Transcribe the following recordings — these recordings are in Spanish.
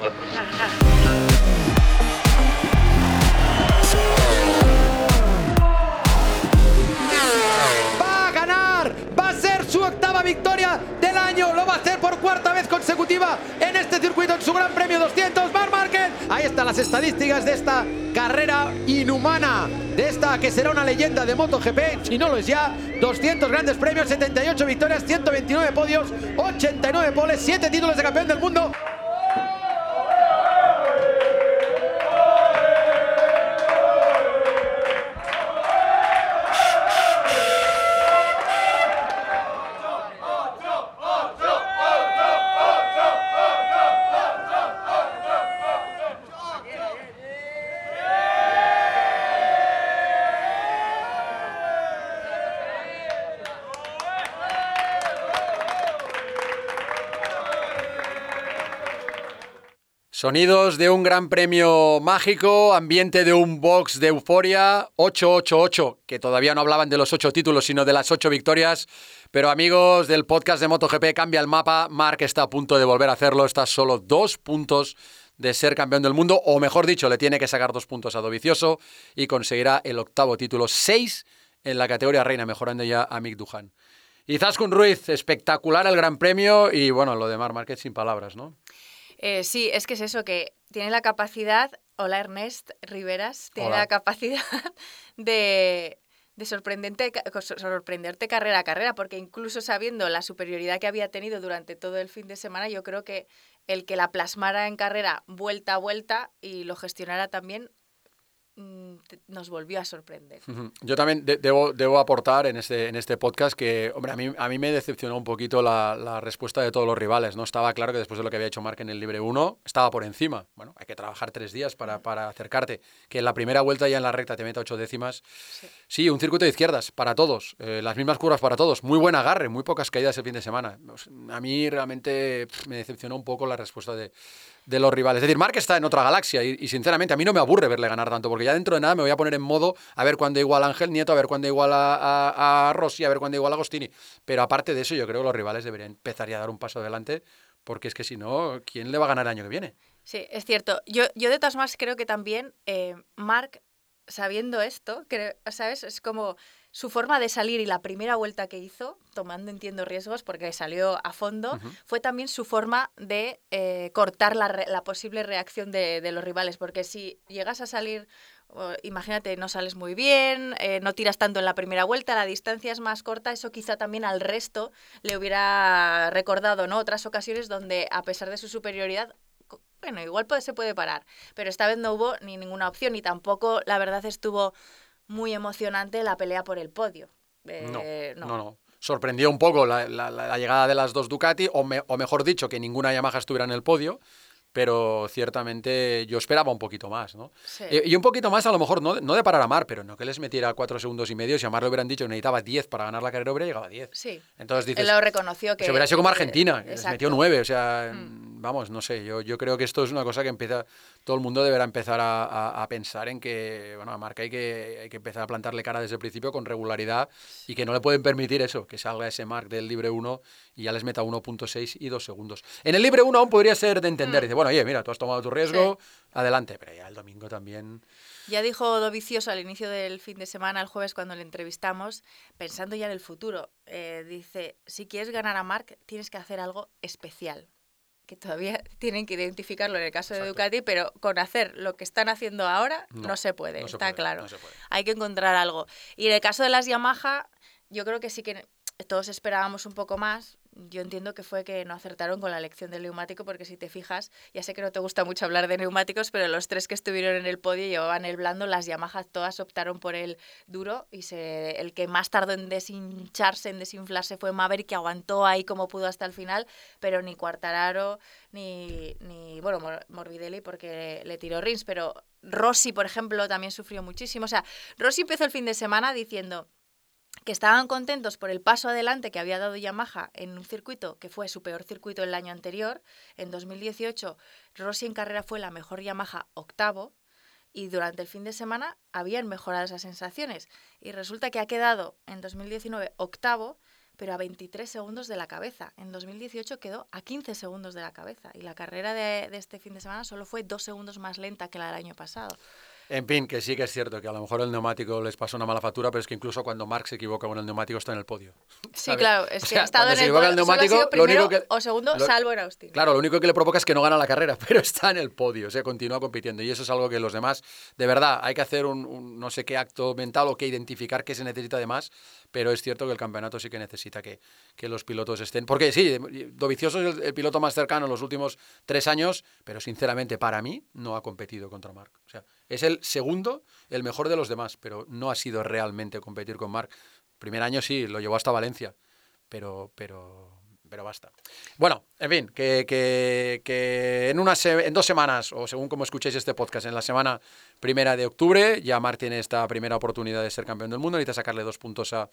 ¡Va a ganar! ¡Va a ser su octava victoria del año! ¡Lo va a hacer por cuarta vez consecutiva en este circuito en su Gran Premio 200! ¡Marc Márquez! Ahí están las estadísticas de esta carrera inhumana, de esta que será una leyenda de MotoGP, si no lo es ya. 200 grandes premios, 78 victorias, 129 podios, 89 poles, 7 títulos de campeón del mundo. Sonidos de un gran premio mágico, ambiente de un box de euforia, 888, que todavía no hablaban de los ocho títulos, sino de las ocho victorias. Pero amigos del podcast de MotoGP, cambia el mapa. Mark está a punto de volver a hacerlo. Está solo dos puntos de ser campeón del mundo, o mejor dicho, le tiene que sacar dos puntos a Dovicioso y conseguirá el octavo título, seis en la categoría reina, mejorando ya a Mick Duhan. Y Zaskun Ruiz, espectacular el Gran Premio y bueno, lo de Mar Márquez sin palabras, ¿no? Eh, sí, es que es eso, que tiene la capacidad, hola Ernest Riveras, tiene Hola. la capacidad de, de sorprendente, ca- sorprenderte carrera a carrera, porque incluso sabiendo la superioridad que había tenido durante todo el fin de semana, yo creo que el que la plasmara en carrera vuelta a vuelta y lo gestionara también nos volvió a sorprender. Yo también de- debo, debo aportar en este, en este podcast que, hombre, a mí, a mí me decepcionó un poquito la, la respuesta de todos los rivales. ¿no? Estaba claro que después de lo que había hecho Mark en el Libre 1, estaba por encima. Bueno, hay que trabajar tres días para, para acercarte. Que en la primera vuelta ya en la recta te meta ocho décimas. Sí. Sí, un circuito de izquierdas para todos. eh, las mismas curvas para todos. Muy buen agarre, muy pocas caídas el fin de semana. Sea, A mí realmente pff, me decepcionó un poco la respuesta de, de los rivales. Es decir, Mark está en otra galaxia y, sinceramente a mí no me aburre verle ganar tanto porque ya dentro de nada me voy a poner en modo a ver cuándo igual a Ángel Nieto, a ver cuándo igual a, Rossi, a ver cuándo igual a Agostini. Pero aparte de eso, yo creo que los rivales deberían empezar ya a dar un paso adelante porque es que si no, ¿quién le va a ganar el año que viene? Sí, es cierto. Yo, yo de todas maneras creo que también eh, Mark, sabiendo esto, ¿sabes? Es como su forma de salir y la primera vuelta que hizo, tomando, entiendo, riesgos, porque salió a fondo, fue también su forma de eh, cortar la, re- la posible reacción de, de los rivales. Porque si llegas a salir, imagínate, no sales muy bien, eh, no tiras tanto en la primera vuelta, la distancia es más corta, eso quizá también al resto le hubiera recordado ¿no? otras ocasiones donde, a pesar de su superioridad, bueno, igual puede- se puede parar, pero esta vez no hubo ni ninguna opción y tampoco, la verdad, estuvo muy emocionante la pelea por el podio. Eh, no, no. Sorprendió un poco la, la- llegada de las dos Ducati, o, me- o mejor dicho, que ninguna Yamaha estuviera en el podio, pero ciertamente yo esperaba un poquito más, ¿no? Sí. Y, y un poquito más, a lo mejor, no, no de parar a Mar, pero no que les metiera cuatro segundos y medio. Si a Mar le hubieran dicho que necesitaba 10 para ganar la carrera, hubiera llegado a 10. Sí. Entonces dices, Él lo reconoció que... se hubiera sido como que- Argentina, que les metió 9. O sea, Mm. vamos, no sé, yo, yo creo que esto es una cosa que empieza, todo el mundo deberá empezar a, a- a pensar en que, bueno, a Marca hay que, hay que empezar a plantarle cara desde el principio con regularidad y que no le pueden permitir eso, que salga ese Mark del libre 1 y ya les meta 1.6 y 2 segundos. En el libre 1 aún podría ser de entender, Mm. dice, bueno, oye, mira, tú has tomado tu riesgo, adelante, pero ya el domingo también... Ya dijo Dovicioso al inicio del fin de semana, el jueves, cuando le entrevistamos, pensando ya en el futuro, eh, dice, si quieres ganar a Marc, tienes que hacer algo especial. Que todavía tienen que identificarlo en el caso de. Ducati, pero con hacer lo que están haciendo ahora no, No, se puede, no se está puede, claro. no se puede. Hay que encontrar algo. Y en el caso de las Yamaha, yo creo que sí que todos esperábamos un poco más. Yo entiendo que fue que no acertaron con la elección del neumático, porque si te fijas, ya sé que no te gusta mucho hablar de neumáticos, pero los tres que estuvieron en el podio llevaban el blando, las Yamaha todas optaron por el duro y se, el que más tardó en deshincharse, en desinflarse fue Maverick, que aguantó ahí como pudo hasta el final, pero ni Quartararo, ni, ni bueno, Mor- Morbidelli porque le tiró Rins, pero Rossi, por ejemplo, también sufrió muchísimo. O sea, Rossi empezó el fin de semana diciendo estaban contentos por el paso adelante que había dado Yamaha en un circuito que fue su peor circuito el año anterior. En 2018, Rossi en carrera fue la mejor Yamaha octavo y durante el fin de semana habían mejorado esas sensaciones. Y resulta que ha quedado en 2019 octavo, pero a 23 segundos de la cabeza. En 2018 quedó a 15 segundos de la cabeza y la carrera de, de este fin de semana solo fue dos segundos más lenta que la del año pasado. En fin, que sí que es cierto que a lo mejor el neumático les pasó una mala factura, pero es que incluso cuando Mark se equivoca con el neumático está en el podio. Sí, claro, es O que sea, ha estado en el podio, el solo ha neumático, sido lo primero único que- o segundo, lo- salvo en Austin. Claro, lo único que le provoca es que no gana la carrera, pero está en el podio, o sea, continúa compitiendo. Y eso es algo que los demás, de verdad, hay que hacer un, un no sé qué acto mental o que identificar qué se necesita de más, pero es cierto que el campeonato sí que necesita que, que los pilotos estén. Porque sí, Dovicioso es el, el piloto más cercano en los últimos tres años, pero sinceramente para mí no ha competido contra Marc. O sea, es el segundo, el mejor de los demás, pero no ha sido realmente competir con Marc. Primer año sí, lo llevó hasta Valencia, pero, pero, pero basta. Bueno, en fin, que, que, que en, una se- en dos semanas, o según como escuchéis este podcast, en la semana primera de octubre, ya Marc tiene esta primera oportunidad de ser campeón del mundo, necesita sacarle dos puntos a,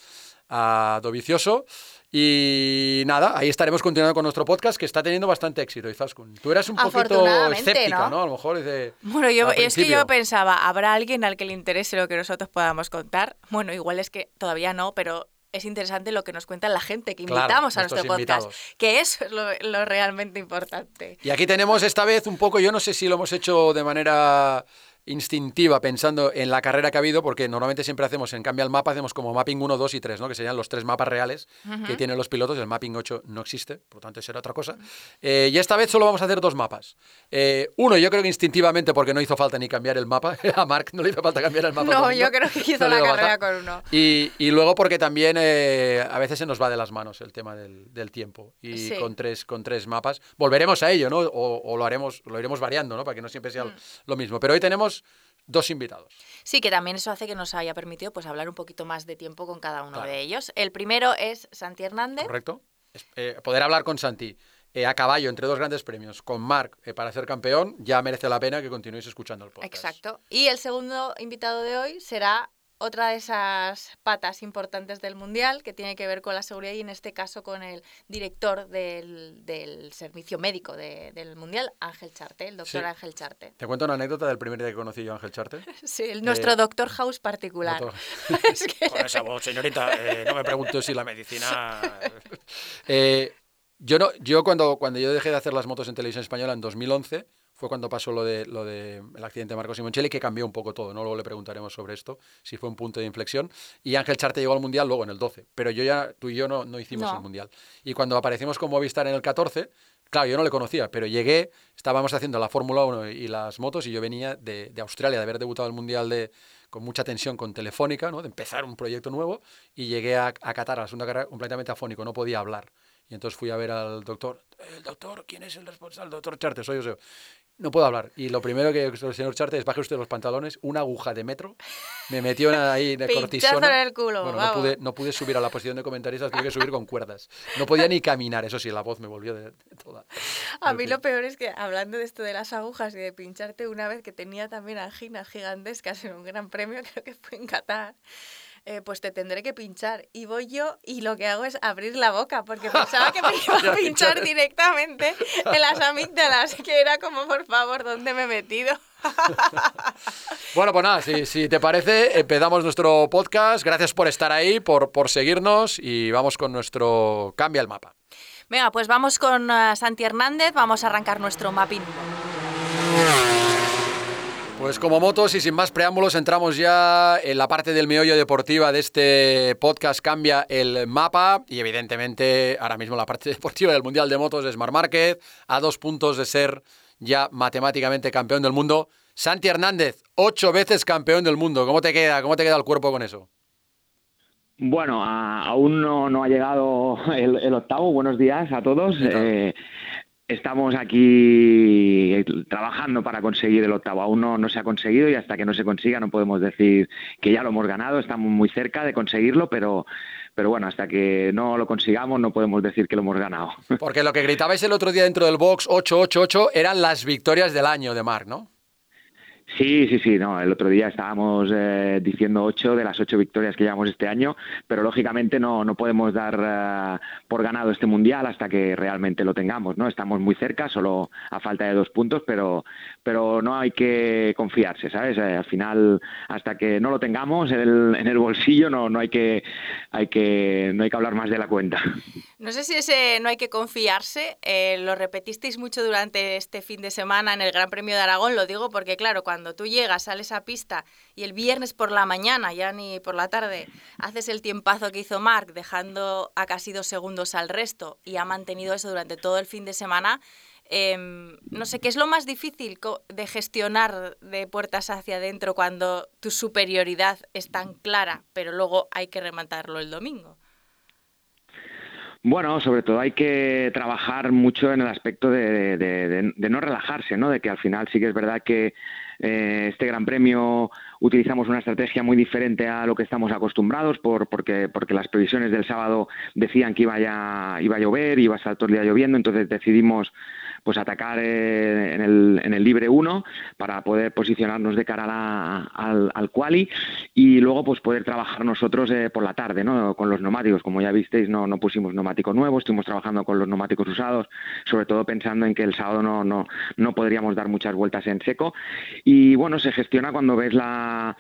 a Dovicioso. Y nada, ahí estaremos continuando con nuestro podcast que está teniendo bastante éxito, Izaskun. Tú eras un poquito Afortunadamente, escéptica, ¿no? ¿no? A lo mejor dice... Bueno, yo, es que yo pensaba, ¿habrá alguien al que le interese lo que nosotros podamos contar? Bueno, igual es que todavía no, pero es interesante lo que nos cuenta la gente que Claro, invitamos a nuestro podcast, invitados. que eso es lo, lo realmente importante. Y aquí tenemos esta vez un poco, yo no sé si lo hemos hecho de manera instintiva pensando en la carrera que ha habido, porque normalmente siempre hacemos, en cambio al mapa, hacemos como mapping 1, 2 y 3, ¿no? que serían los tres mapas reales que tienen los pilotos, el mapping 8 no existe, por lo tanto será otra cosa. Eh, y esta vez solo vamos a hacer dos mapas. Eh, uno, yo creo que instintivamente, porque no hizo falta ni cambiar el mapa, a Mark no le hizo falta cambiar el mapa. No, yo creo que hizo no la carrera con uno. Y, y luego porque también eh, a veces se nos va de las manos el tema del, del tiempo. Y Sí. con, tres, con tres mapas volveremos a ello, ¿no? O, o lo haremos, lo iremos variando, ¿no? Para que no siempre sea Mm. lo mismo. Pero hoy tenemos dos invitados. Sí, que también eso hace que nos haya permitido pues hablar un poquito más de tiempo con cada uno Claro. de ellos. El primero es Santi Hernández. ¿Correcto? Eh, poder hablar con Santi eh, a caballo entre dos grandes premios, con Marc eh, para ser campeón, ya merece la pena que continuéis escuchando el podcast. Exacto. Y el segundo invitado de hoy será otra de esas patas importantes del Mundial que tiene que ver con la seguridad y en este caso con el director del, del servicio médico de- del Mundial, Ángel Charte, el doctor Sí. Ángel Charte. Te cuento una anécdota del primer día que conocí yo a Ángel Charte. Sí, el- nuestro Eh, doctor House particular. Doctor- Es que- Con esa voz, señorita, eh, no me pregunto si la medicina... Eh, yo, no, yo cuando, cuando yo dejé de hacer las motos en televisión española en 2011, fue cuando pasó lo de lo de el accidente de Marcos Simoncelli, que cambió un poco todo, ¿no? Luego le preguntaremos sobre esto, si fue un punto de inflexión. Y Ángel Charte llegó al Mundial luego en el 12, pero yo ya, tú y yo no, no hicimos No. el Mundial. Y cuando aparecimos con Movistar en el 14, claro, yo no le conocía, pero llegué, estábamos haciendo la Fórmula 1 y las motos, y yo venía de, de Australia, de haber debutado el Mundial de, con mucha tensión con Telefónica, ¿no? de empezar un proyecto nuevo, y llegué a, a Qatar, a la segunda carrera, completamente afónico, no podía hablar. Y entonces fui a ver al doctor. El doctor, ¿quién es el responsable? El doctor Charte, soy yo. No puedo hablar. Y lo primero que el señor Charte es baje usted los pantalones, una aguja de metro, me metió en- ahí de cortisona. en el culo, Bueno, no pude, no pude subir a la posición de comentaristas, tuve que subir con cuerdas. No podía ni caminar, eso sí, la voz me volvió de, de toda. A mí fin. lo peor es que, hablando de esto de las agujas y de pincharte, una vez que tenía también anginas gigantescas en un gran premio, creo que fue en Qatar, eh, pues te tendré que pinchar. Y voy yo y lo que hago es abrir la boca, porque pensaba que me iba a pinchar directamente en las amígdalas, que era como, por favor, ¿dónde me he metido? Bueno, pues nada, si, si te parece, empezamos nuestro podcast. Gracias por estar ahí, por, por seguirnos y vamos con nuestro Cambia el mapa. Venga, pues vamos con eh, Santi Hernández, vamos a arrancar nuestro mapping. Pues como motos y sin más preámbulos entramos ya en la parte del meollo deportiva de este podcast Cambia el mapa y evidentemente ahora mismo la parte deportiva del Mundial de Motos es Mar Márquez a dos puntos de ser ya matemáticamente campeón del mundo. Santi Hernández, ocho veces campeón del mundo. ¿Cómo te queda? ¿Cómo te queda el cuerpo con eso? Bueno, a- aún no, no ha llegado el, el octavo. Buenos días a todos. Eh, estamos aquí trabajando para conseguir el octavo. Aún no, no se ha conseguido y hasta que no se consiga no podemos decir que ya lo hemos ganado. Estamos muy cerca de conseguirlo, pero, pero bueno, hasta que no lo consigamos no podemos decir que lo hemos ganado. Porque lo que gritabais el otro día dentro del box 888 eran las victorias del año de Marc, ¿no? Sí, sí, sí, no, el otro día estábamos eh, diciendo ocho de las ocho victorias que llevamos este año, pero lógicamente no, no podemos dar eh, por ganado este mundial hasta que realmente lo tengamos, ¿no? Estamos muy cerca, solo a falta de dos puntos, pero, pero no hay que confiarse, ¿sabes? Eh, al final, hasta que no lo tengamos en el, en el bolsillo, no, no hay que, hay que, no hay que hablar más de la cuenta. No sé si ese no hay que confiarse, lo repetisteis mucho durante este fin de semana en el Gran Premio de Aragón, lo digo porque claro, cuando cuando tú llegas, sales a pista y el viernes por la mañana, ya ni por la tarde, haces el tiempazo que hizo Mark, dejando a casi dos segundos al resto y ha mantenido eso durante todo el fin de semana, em, no sé, ¿qué es lo más difícil de gestionar de puertas hacia adentro cuando tu superioridad es tan clara, pero luego hay que rematarlo el domingo? Bueno, sobre todo hay que trabajar mucho en el aspecto de, no relajarse, ¿no? De que al final sí que es verdad que eh, este Gran Premio utilizamos una estrategia muy diferente a lo que estamos acostumbrados por, porque, porque las previsiones del sábado decían que iba, a, iba a llover, iba a estar todo el día lloviendo, entonces decidimos pues atacar eh, en, el, en el libre 1 para poder posicionarnos de cara al, al quali y luego pues poder trabajar nosotros eh, por la tarde ¿no? con los neumáticos. Como ya visteis, no, no pusimos neumáticos nuevos, estuvimos trabajando con los neumáticos usados, sobre todo pensando en que el sábado no, no, no podríamos dar muchas vueltas en seco. Y bueno, se gestiona cuando ves la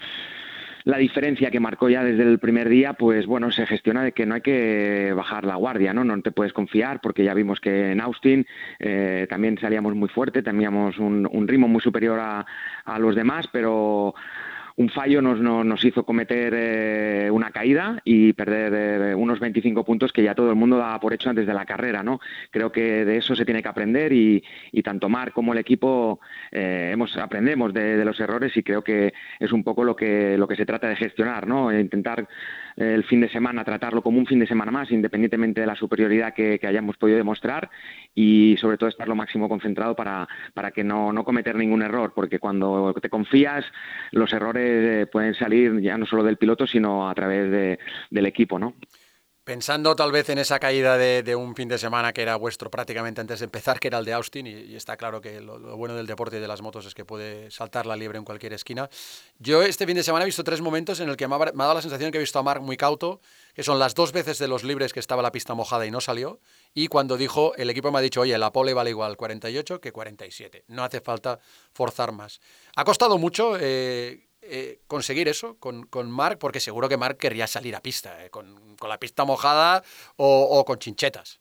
la diferencia que marcó ya desde el primer día, pues bueno, se gestiona de que no hay que bajar la guardia, ¿no? No te puedes confiar porque ya vimos que en Austin eh, también salíamos muy fuerte, teníamos un, un ritmo muy superior a, a los demás, pero un fallo nos, nos, hizo cometer eh, una caída y perder eh, unos 25 puntos que ya todo el mundo daba por hecho antes de la carrera, ¿no? Creo que de eso se tiene que aprender y, tanto Mar como el equipo eh, hemos, aprendemos de, los errores y creo que es un poco lo que, lo que se trata de gestionar, ¿no? Intentar el fin de semana tratarlo como un fin de semana más, independientemente de la superioridad que, hayamos podido demostrar y sobre todo estar lo máximo concentrado para, para que no, no cometer ningún error, porque cuando te confías los errores eh, pueden salir ya no solo del piloto, sino a través de, del equipo, ¿no? Pensando tal vez en esa caída de, un fin de semana que era vuestro prácticamente antes de empezar, que era el de Austin, y, está claro que lo, bueno del deporte y de las motos es que puede saltar la liebre en cualquier esquina. Yo este fin de semana he visto tres momentos en el que me ha, dado la sensación que he visto a Mark muy cauto, que son las dos veces de los libres que estaba la pista mojada y no salió, y cuando dijo, el equipo me ha dicho, oye, la pole vale igual 48 que 47, no hace falta forzar más. Ha costado mucho. Eh, eh, conseguir eso con, con, Mark, porque seguro que Mark querría salir a pista, eh, con, con, la pista mojada o, con chinchetas.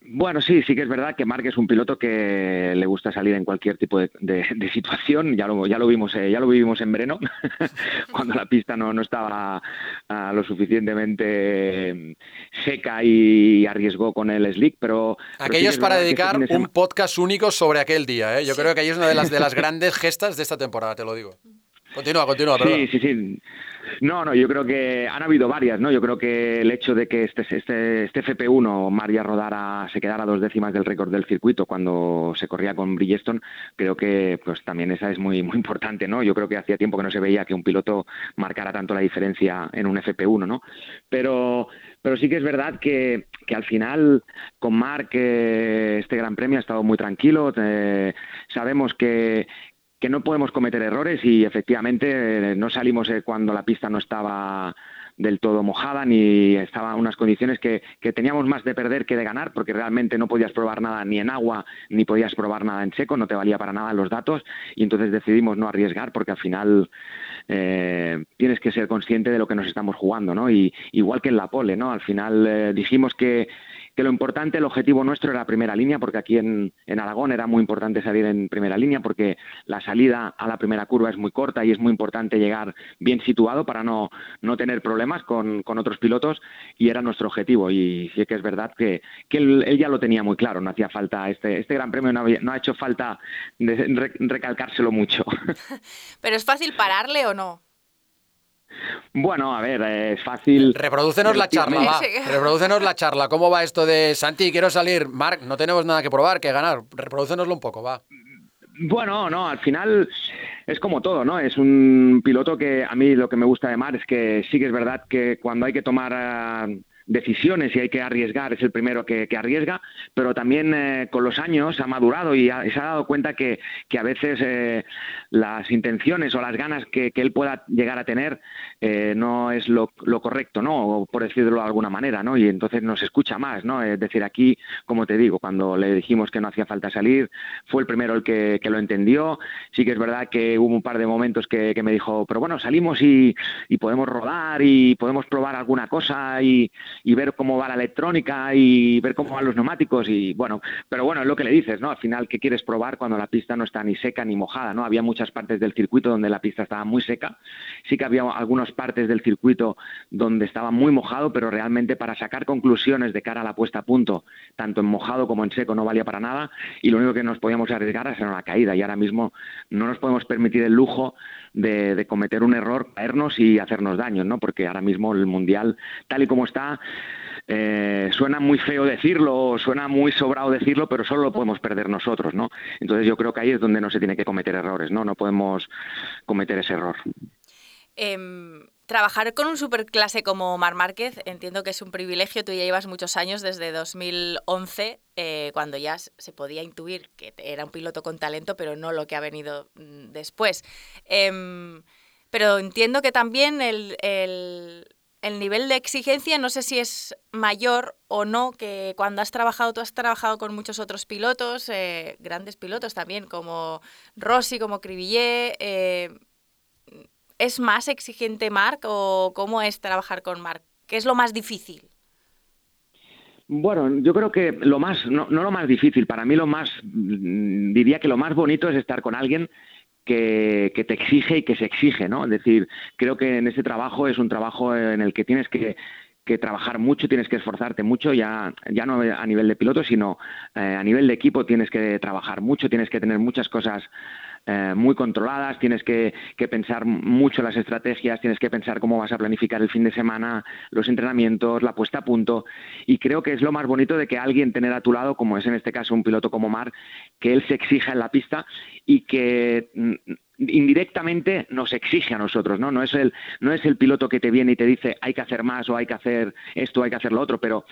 Bueno, sí, sí que es verdad que Mark es un piloto que le gusta salir en cualquier tipo de, situación. Ya lo, ya lo vimos, eh, ya lo vivimos en Breno, cuando la pista no, no estaba ah, lo suficientemente seca y arriesgó con el slick. Pero aquello es para dedicar un podcast único sobre aquel día. Yo creo que ahí es una de las de las grandes gestas de esta temporada, te lo digo. Continúa, continúa, perdón. Sí, sí, sí. No, no, yo creo que han habido varias, ¿no? Yo creo que el hecho de que este, este, este FP1, María rodara, se quedara a dos décimas del récord del circuito cuando se corría con Bridgestone, creo que pues también esa es muy, muy importante, ¿no? Yo creo que hacía tiempo que no se veía que un piloto marcara tanto la diferencia en un FP1, ¿no? Pero, pero sí que es verdad que, que al final con Marc este Gran Premio ha estado muy tranquilo. Eh, sabemos que, que no podemos cometer errores y efectivamente eh, no salimos eh, cuando la pista no estaba del todo mojada ni estaban unas condiciones que, que, teníamos más de perder que de ganar porque realmente no podías probar nada ni en agua ni podías probar nada en seco, no te valía para nada los datos y entonces decidimos no arriesgar porque al final eh, tienes que ser consciente de lo que nos estamos jugando, ¿no? Y igual que en la pole, ¿no? Al final dijimos que que lo importante, el objetivo nuestro era primera línea, porque aquí en, Aragón era muy importante salir en primera línea, porque la salida a la primera curva es muy corta y es muy importante llegar bien situado para no, no tener problemas con, otros pilotos, y era nuestro objetivo. Y sí que es verdad que, que él, ya lo tenía muy claro, no hacía falta, este, este Gran Premio no, ha hecho falta recalcárselo mucho. ¿Pero es fácil pararle o no? Bueno, a ver, es fácil. Reproducenos la charla, va. Reproducenos la charla. ¿Cómo va esto de Santi? Quiero salir. Marc, no tenemos nada que probar, que ganar. Reproducenoslo un poco, va. Bueno, no, al final es como todo, ¿no? Es un piloto que a mí lo que me gusta de Mar es que sí que es verdad que cuando hay que tomar decisiones y hay que arriesgar, es el primero que, arriesga, pero también eh, con los años ha madurado y, se ha dado cuenta que, a veces eh, las intenciones o las ganas que, él pueda llegar a tener eh, no es lo, correcto, ¿no? por decirlo de alguna manera, ¿no? Y entonces nos escucha más, ¿no? Es decir, aquí, como te digo, cuando le dijimos que no hacía falta salir, fue el primero el que, lo entendió. Sí que es verdad que hubo un par de momentos que, me dijo, pero bueno, salimos y, podemos rodar y podemos probar alguna cosa y, y ver cómo va la electrónica y ver cómo van los neumáticos y bueno, pero bueno, es lo que le dices, ¿no? Al final, ¿qué quieres probar cuando la pista no está ni seca ni mojada, ¿no? Había muchas partes del circuito donde la pista estaba muy seca, sí que había algunas partes del circuito donde estaba muy mojado, pero realmente para sacar conclusiones de cara a la puesta a punto, tanto en mojado como en seco, no valía para nada y lo único que nos podíamos arriesgar era la caída y ahora mismo no nos podemos permitir el lujo de, cometer un error, caernos y hacernos daño, ¿no? Porque ahora mismo el Mundial, tal y como está, eh, suena muy feo decirlo, suena muy sobrado decirlo, pero solo lo podemos perder nosotros, ¿no? Entonces yo creo que ahí es donde no se tiene que cometer errores, ¿no? No podemos cometer ese error. Em, trabajar con un superclase como Mar Márquez entiendo que es un privilegio. Tú ya llevas muchos años, desde 2011, eh, cuando ya se podía intuir que era un piloto con talento, pero no lo que ha venido mm, después. Em, pero entiendo que también el, el nivel de exigencia no sé si es mayor o no que cuando has trabajado, tú has trabajado con muchos otros pilotos, eh, grandes pilotos también, como Rossi, como Cribillet. ¿Es más exigente Marc o cómo es trabajar con Marc? ¿Qué es lo más difícil? Bueno, yo creo que lo más, no, no lo más difícil, para mí lo más, mm, diría que lo más bonito es estar con alguien que, te exige y que se exige, ¿no? Es decir, creo que en ese trabajo es un trabajo en el que tienes que, trabajar mucho, tienes que esforzarte mucho, ya, ya no a nivel de piloto, sino eh, a nivel de equipo tienes que trabajar mucho, tienes que tener muchas cosas eh, muy controladas, tienes que, pensar mucho las estrategias, tienes que pensar cómo vas a planificar el fin de semana, los entrenamientos, la puesta a punto. Y creo que es lo más bonito de que alguien tener a tu lado, como es en este caso un piloto como Mar, que él se exija en la pista y que mm, indirectamente nos exige a nosotros, ¿no? No es el, no es el piloto que te viene y te dice hay que hacer más o hay que hacer esto, hay que hacer lo otro, pero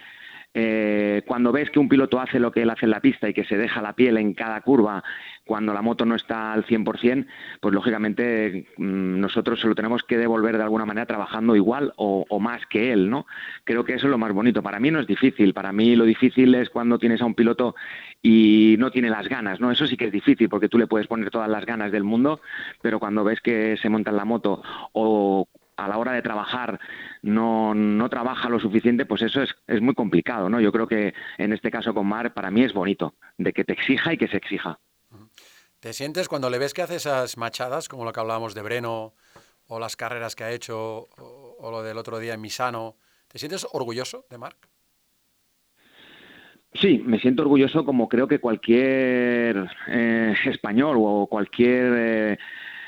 eh, cuando ves que un piloto hace lo que él hace en la pista y que se deja la piel en cada curva cuando la moto no está al 100%, pues lógicamente mm, nosotros se lo tenemos que devolver de alguna manera trabajando igual o, más que él, ¿no? Creo que eso es lo más bonito. Para mí no es difícil, para mí lo difícil es cuando tienes a un piloto y no tiene las ganas, ¿no? Eso sí que es difícil porque tú le puedes poner todas las ganas del mundo, pero cuando ves que se monta en la moto o a la hora de trabajar no, no trabaja lo suficiente, pues eso es, es, muy complicado, ¿no? Yo creo que en este caso con Mar para mí es bonito, de que te exija y que se exija. ¿Te sientes cuando le ves que hace esas machadas, como lo que hablábamos de Breno, o las carreras que ha hecho, o, lo del otro día en Misano, ¿te sientes orgulloso de Marc? Sí, me siento orgulloso como creo que cualquier eh, español o cualquier eh,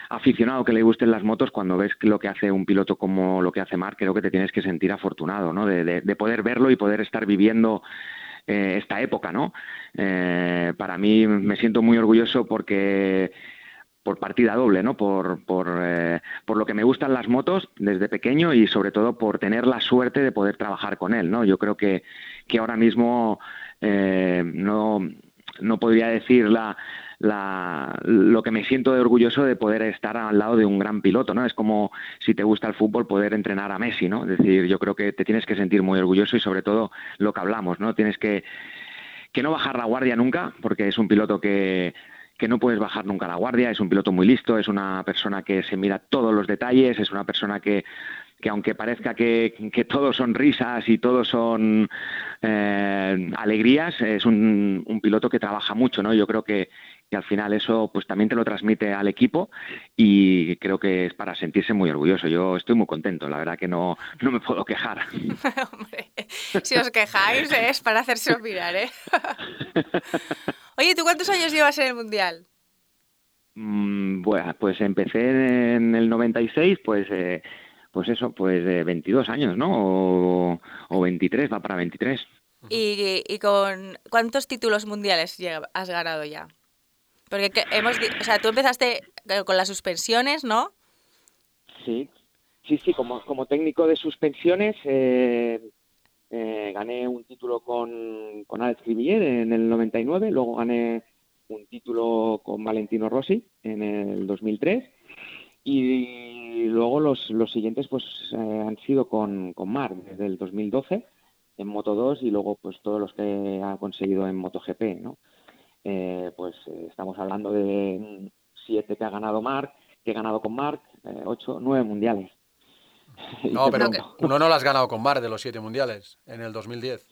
aficionado que le gusten las motos, cuando ves lo que hace un piloto como lo que hace Marc, creo que te tienes que sentir afortunado, ¿no? De, poder verlo y poder estar viviendo eh, esta época, ¿no? Eh, para mí me siento muy orgulloso porque por partida doble, ¿no? Por, por, eh, por, lo que me gustan las motos desde pequeño y sobre todo por tener la suerte de poder trabajar con él, ¿no? Yo creo que, que ahora mismo no, no podría decir la, la, lo que me siento de orgulloso de poder estar al lado de un gran piloto, ¿no? Es como si te gusta el fútbol poder entrenar a Messi, ¿no? Es decir, yo creo que te tienes que sentir muy orgulloso y sobre todo lo que hablamos, ¿no? Tienes que, que no bajar la guardia nunca, porque es un piloto que, que no puedes bajar nunca la guardia, es un piloto muy listo, es una persona que se mira todos los detalles, es una persona que que aunque parezca que, que todos son risas y todos son eh, alegrías, es un, un, piloto que trabaja mucho, ¿no? Yo creo que, que, al final eso pues también te lo transmite al equipo y creo que es para sentirse muy orgulloso. Yo estoy muy contento, la verdad que no, no me puedo quejar. Hombre, si os quejáis es para hacerse olvidar, ¿eh? Oye, ¿tú cuántos años llevas en el Mundial? Mm, bueno, pues empecé en el 96, pues... Eh, pues eso, pues de 22 años, ¿no? O, 23, va para 23. ¿Y, ¿Y, con cuántos títulos mundiales has ganado ya? Porque hemos, o sea, tú empezaste con las suspensiones, ¿no? Sí, sí, sí, como, como técnico de suspensiones, eh, eh, gané un título con, con Alex Crimier en el 99, luego gané un título con Valentino Rossi en el 2003 y luego los, los siguientes pues eh, han sido con, con Marc desde el 2012 en Moto 2 y luego pues todos los que ha conseguido en MotoGP, ¿no? Eh, pues estamos hablando de siete que ha ganado Marc, que he ganado con Marc, ocho, nueve mundiales. No, pero uno no lo has ganado con Mar de los siete mundiales, en el 2010.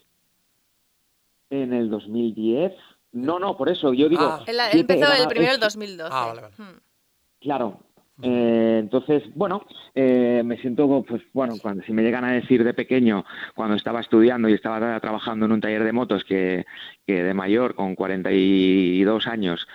En el 2010. No, no, por eso yo digo. Ah. empezó el primero el 2012. Ah, vale, vale. Hmm. Claro. Eh, entonces, bueno, eh, me siento, pues bueno, cuando si me llegan a decir de pequeño, cuando estaba estudiando y estaba trabajando en un taller de motos, que, que de mayor, con 42 años,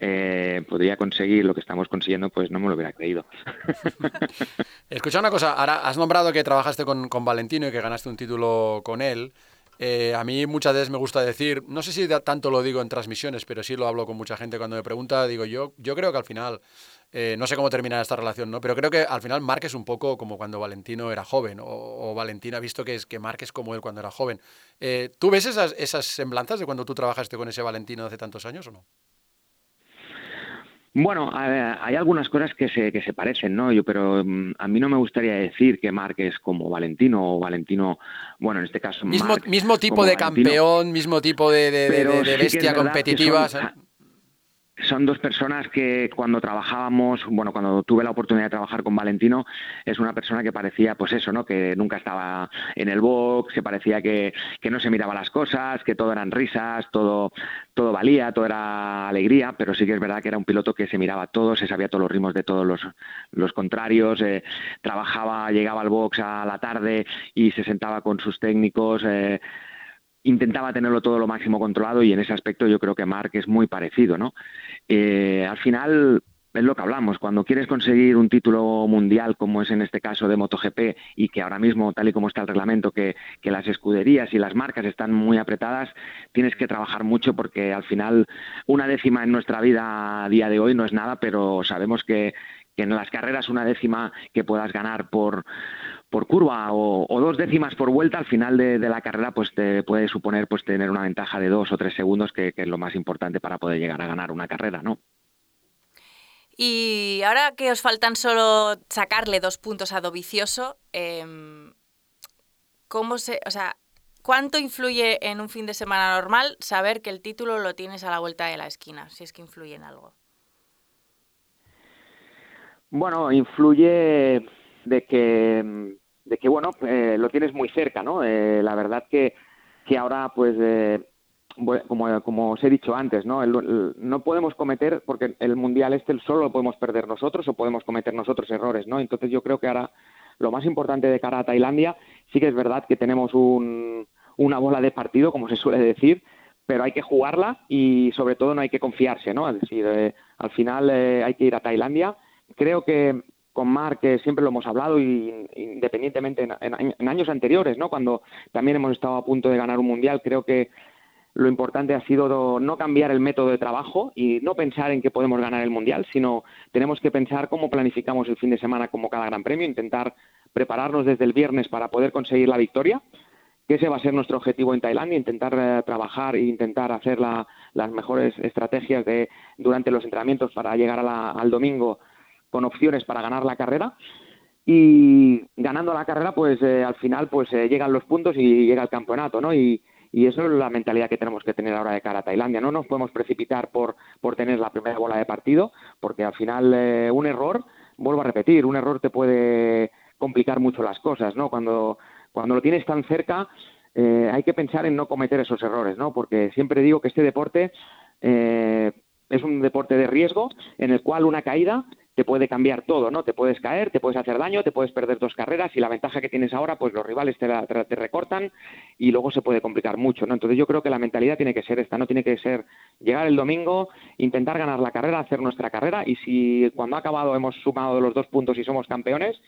eh, podría conseguir lo que estamos consiguiendo, pues no me lo hubiera creído. Escucha una cosa, ahora has nombrado que trabajaste con, Valentino y que ganaste un título con él. Eh, a mí muchas veces me gusta decir, no sé si tanto lo digo en transmisiones, pero sí lo hablo con mucha gente cuando me pregunta, digo yo, yo creo que al final, eh, no sé cómo termina esta relación, ¿no? pero creo que al final Mark es un poco como cuando Valentino era joven, o, o Valentina ha visto que, es, que Mark es como él cuando era joven. ¿Tú ves esas, esas semblanzas de cuando tú trabajaste con ese Valentino hace tantos años o no? Bueno, hay algunas cosas que se, que se parecen, ¿no? Yo, pero mm, a mí no me gustaría decir que Marc es como Valentino o Valentino, bueno, en este caso. Mismo, mismo tipo de campeón, mismo tipo de, de, bestia competitiva son dos personas que cuando trabajábamos, bueno, cuando tuve la oportunidad de trabajar con Valentino, es una persona que parecía, pues eso, ¿no? Que nunca estaba en el box, que parecía que, que no se miraba las cosas, que todo eran risas, todo, todo valía, todo era alegría, pero sí que es verdad que era un piloto que se miraba todo, se sabía todos los ritmos de todos los, los contrarios, eh, trabajaba, llegaba al box a la tarde y se sentaba con sus técnicos. Eh, intentaba tenerlo todo lo máximo controlado y en ese aspecto yo creo que Mark es muy parecido, ¿no? Eh, al final es lo que hablamos, cuando quieres conseguir un título mundial, como es en este caso de MotoGP, y que ahora mismo, tal y como está el reglamento, que, que, las escuderías y las marcas están muy apretadas, tienes que trabajar mucho porque al final una décima en nuestra vida a día de hoy no es nada, pero sabemos que, que en las carreras una décima que puedas ganar por, por curva o, dos décimas por vuelta al final de, la carrera pues te puede suponer pues tener una ventaja de dos o tres segundos que, es lo más importante para poder llegar a ganar una carrera, ¿no? Y ahora que os faltan solo sacarle dos puntos a Dovicioso, em, ¿cómo se, o sea, cuánto influye en un fin de semana normal saber que el título lo tienes a la vuelta de la esquina, si es que influye en algo? Bueno, influye de que, de que bueno, eh, lo tienes muy cerca, ¿no? Eh, la verdad que, que ahora, pues, eh, como, como os he dicho antes, ¿no? no podemos cometer, porque el Mundial este solo lo podemos perder nosotros o podemos cometer nosotros errores, ¿no? Entonces yo creo que ahora lo más importante de cara a Tailandia, sí que es verdad que tenemos un, una bola de partido, como se suele decir, pero hay que jugarla y sobre todo no hay que confiarse, ¿no? Es decir, al final hay que ir a Tailandia creo que con Marc siempre lo hemos hablado y independientemente en, años anteriores, ¿no? Cuando también hemos estado a punto de ganar un mundial, creo que lo importante ha sido no cambiar el método de trabajo y no pensar en que podemos ganar el mundial, sino tenemos que pensar cómo planificamos el fin de semana como cada Gran Premio, intentar prepararnos desde el viernes para poder conseguir la victoria que ese va a ser nuestro objetivo en Tailandia, intentar eh, trabajar e intentar hacer las mejores estrategias de, durante los entrenamientos para llegar al domingo con opciones para ganar la carrera. Y ganando la carrera pues eh, al final pues eh, llegan los puntos y llega el campeonato no y, y, eso es la mentalidad que tenemos que tener ahora de cara a Tailandia. No nos podemos precipitar por por tener la primera bola de partido porque al final eh, un error vuelvo a repetir un error te puede complicar mucho las cosas no cuando cuando lo tienes tan cerca hay que pensar en no cometer esos errores no porque siempre digo que este deporte es un deporte de riesgo en el cual una caída te puede cambiar todo, ¿no? Te puedes caer, te puedes hacer daño, te puedes perder dos carreras y la ventaja que tienes ahora, pues los rivales te, te, recortan y luego se puede complicar mucho, ¿no? Entonces yo creo que la mentalidad tiene que ser esta, no tiene que ser llegar el domingo, intentar ganar la carrera, hacer nuestra carrera y si cuando ha acabado hemos sumado los dos puntos y somos campeones,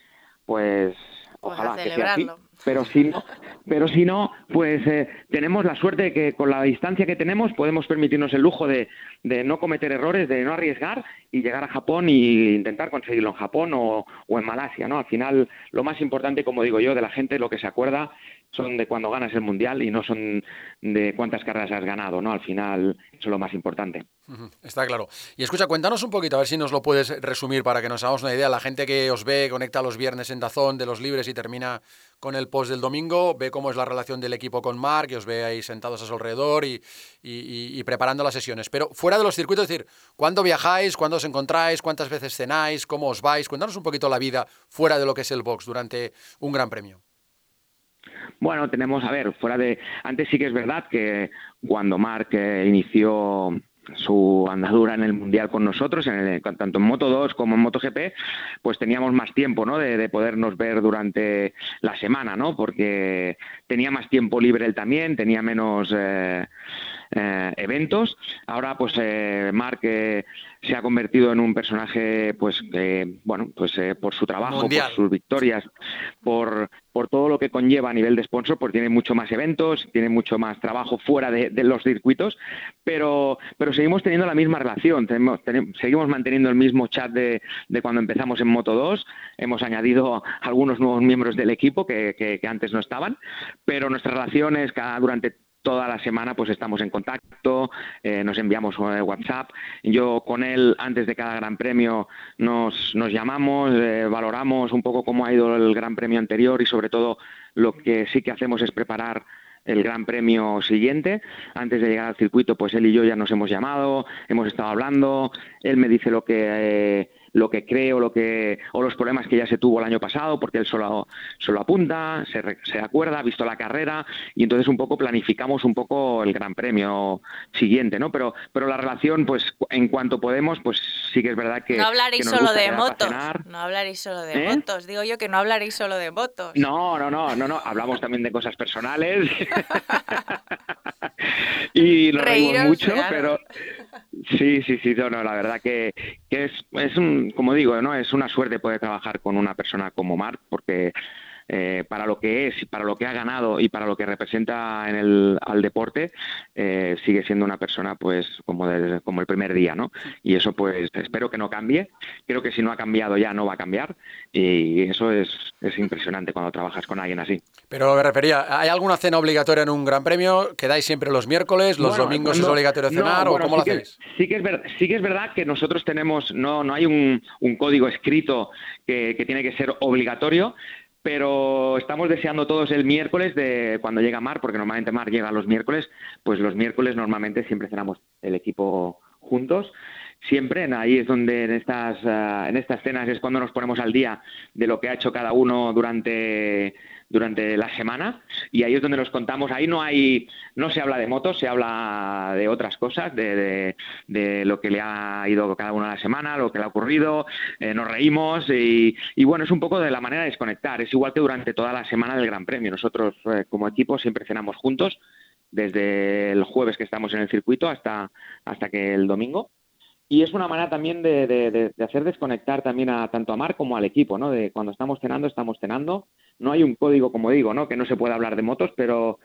pues, pues ojalá que sea así. Pero si no, pero si no, pues eh, tenemos la suerte de que con la distancia que tenemos podemos permitirnos el lujo de, de, no cometer errores, de no arriesgar y llegar a Japón e intentar conseguirlo en Japón o, o en Malasia, ¿no? Al final, lo más importante, como digo yo, de la gente, lo que se acuerda son de cuando ganas el mundial y no son de cuántas carreras has ganado, ¿no? Al final, eso es lo más importante. Está claro. Y escucha, cuéntanos un poquito, a ver si nos lo puedes resumir para que nos hagamos una idea. La gente que os ve, conecta los viernes en Dazón de los libres y termina con el post del domingo, ve cómo es la relación del equipo con Mark, y os ve ahí sentados a su alrededor y, y, preparando las sesiones. Pero fuera de los circuitos, es decir, ¿cuándo viajáis? ¿Cuándo os encontráis? ¿Cuántas veces cenáis? ¿Cómo os vais? Cuéntanos un poquito la vida fuera de lo que es el box durante un gran premio. Bueno, tenemos, a ver, fuera de... Antes sí que es verdad que cuando Mark eh, inició su andadura en el mundial con nosotros, en tanto en Moto 2 como en MotoGP, pues teníamos más tiempo, ¿no? De, podernos ver durante la semana, ¿no? Porque tenía más tiempo libre él también, tenía menos eh, eh, eventos. Ahora, pues eh, Mark se ha convertido en un personaje, pues, bueno, pues por su trabajo, por sus victorias, por, por todo lo que conlleva a nivel de sponsor, pues tiene mucho más eventos, tiene mucho más trabajo fuera de, los circuitos, pero, pero seguimos teniendo la misma relación, tenemos, seguimos manteniendo el mismo chat de, de, cuando empezamos en Moto 2, hemos añadido algunos nuevos miembros del equipo que, que, antes no estaban, pero nuestra relación es cada, durante toda la semana pues estamos en contacto, eh, nos enviamos eh, WhatsApp. Yo con él antes de cada Gran Premio nos, nos llamamos, eh, valoramos un poco cómo ha ido el Gran Premio anterior y sobre todo lo que sí que hacemos es preparar el Gran Premio siguiente. Antes de llegar al circuito, pues él y yo ya nos hemos llamado, hemos estado hablando, él me dice lo que lo que cree o, lo que, o los problemas que ya se tuvo el año pasado, porque él solo, solo apunta, se, se acuerda, ha visto la carrera y entonces un poco planificamos un poco el Gran Premio siguiente, ¿no? Pero, pero la relación, pues en cuanto podemos, pues sí que es verdad que... No hablaréis solo de motos, no hablaréis solo de ¿Eh? motos, digo yo que no hablaréis solo de motos. No, no, no, no, no, hablamos también de cosas personales y nos reímos mucho, pero Sí, sí, sí, no, la verdad que, es, es un, como digo, ¿no? es una suerte poder trabajar con una persona como Marc, porque eh, para lo que es, para lo que ha ganado y para lo que representa en el, al deporte, eh, sigue siendo una persona pues como, como el primer día, ¿no? Y eso pues espero que no cambie. Creo que si no ha cambiado ya no va a cambiar y eso es, es impresionante cuando trabajas con alguien así. Pero me refería, ¿hay alguna cena obligatoria en un gran premio? ¿Quedáis siempre los miércoles? ¿Los domingos es obligatorio cenar? ¿O cómo lo hacéis? sí, que es sí que es verdad que nosotros tenemos, no, no hay un, un código escrito que, que tiene que ser obligatorio, pero estamos deseando todos el miércoles de cuando llega Mar, porque normalmente Mar llega los miércoles, pues los miércoles normalmente siempre cenamos el equipo juntos. Siempre, ahí es donde en estas, ah, en estas cenas es cuando nos ponemos al día de lo que ha hecho cada uno durante durante la semana y ahí es donde nos contamos, ahí no hay, no se habla de motos, se habla de otras cosas, de, de, lo que le ha ido cada una a la semana, lo que le ha ocurrido, eh, nos reímos y, y, bueno, es un poco de la manera de desconectar, es igual que durante toda la semana del Gran Premio, nosotros eh, como equipo siempre cenamos juntos, desde el jueves que estamos en el circuito hasta, hasta que el domingo y es una manera también de, de, hacer desconectar también a tanto a Mar como al equipo, ¿no? De cuando estamos cenando, estamos cenando. No hay un código, como digo, ¿no? Que no se puede hablar de motos, pero,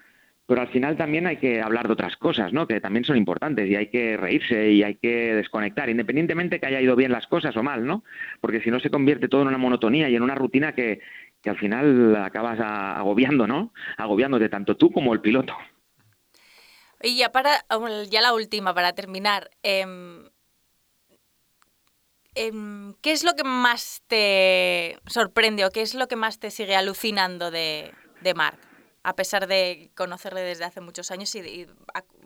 pero al final también hay que hablar de otras cosas, ¿no? Que también son importantes y hay que reírse y hay que desconectar, independientemente que haya ido bien las cosas o mal, ¿no? Porque si no se convierte todo en una monotonía y en una rutina que, que al final acabas agobiando, ¿no? Agobiándote tanto tú como el piloto. Y ya para, ya la última, para terminar. Em, ¿qué es lo que más te sorprende o qué es lo que más te sigue alucinando de, Mark? A pesar de conocerle desde hace muchos años y,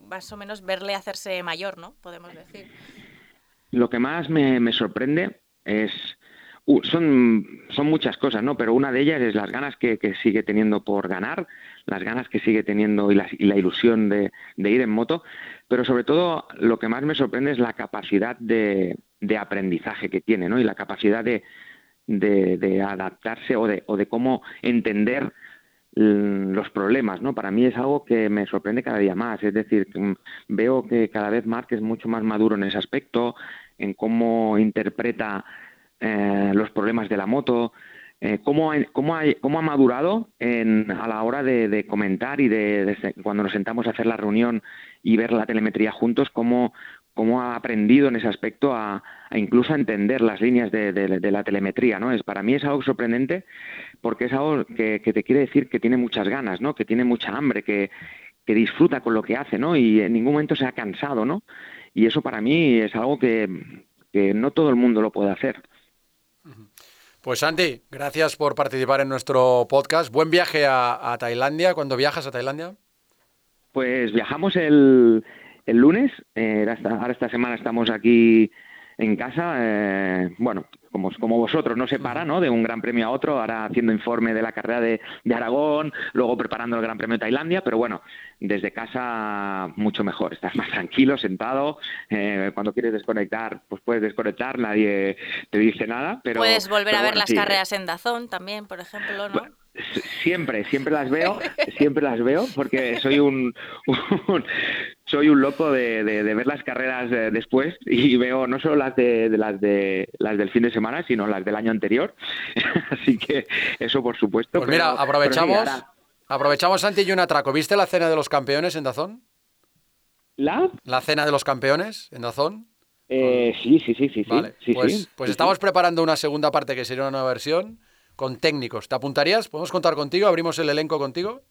más o menos verle hacerse mayor, ¿no? Podemos decir. Lo que más me, sorprende es son, son muchas cosas, ¿no? Pero una de ellas es las ganas que, sigue teniendo por ganar, las ganas que sigue teniendo y la, ilusión de, ir en moto, pero sobre todo lo que más me sorprende es la capacidad de, de aprendizaje que tiene, ¿no? Y la capacidad de, de, adaptarse o de, o de cómo entender los problemas, ¿no? Para mí es algo que me sorprende cada día más, es decir, mm, veo que cada vez Mark es mucho más maduro en ese aspecto, en cómo interpreta eh, los problemas de la moto, eh, cómo, cómo, ha, cómo, ha, madurado en, a la hora de, comentar y de, cuando nos sentamos a hacer la reunión y ver la telemetría juntos, cómo, cómo ha aprendido en ese aspecto a, incluso a entender las líneas de, la telemetría, ¿no? Es, para mí es algo sorprendente porque es algo que, te quiere decir que tiene muchas ganas, ¿no? Que tiene mucha hambre, que, que disfruta con lo que hace, ¿no? Y en ningún momento se ha cansado, ¿no? Y eso para mí es algo que, no todo el mundo lo puede hacer. Pues Santi, gracias por participar en nuestro podcast. Buen viaje a, Tailandia. ¿Cuándo viajas a Tailandia? Pues viajamos el, el lunes. Eh, ahora esta semana estamos aquí en casa. Eh, bueno, como, como vosotros, no se para, ¿no? De un gran premio a otro, ahora haciendo informe de la carrera de, Aragón, luego preparando el Gran Premio de Tailandia, pero bueno, desde casa mucho mejor, estás más tranquilo, sentado, eh, cuando quieres desconectar, pues puedes desconectar, nadie te dice nada, pero... Puedes volver a ver las carreras en Dazón también, por ejemplo, ¿no? Siempre, siempre las veo, siempre las veo, porque soy un, soy un loco de, ver las carreras después y veo no solo las de, las de las del fin de semana, sino las del año anterior. Así que eso por supuesto. Pues mira, aprovechamos, aprovechamos Santi y un atraco. ¿Viste la cena de los campeones en Dazón? ¿La? La cena de los campeones en Dazón. Eh, sí, sí, sí, sí, vale. sí, pues, pues estamos preparando una segunda parte que sería una nueva versión con técnicos. ¿Te apuntarías? ¿Podemos contar contigo? ¿Abrimos el elenco contigo?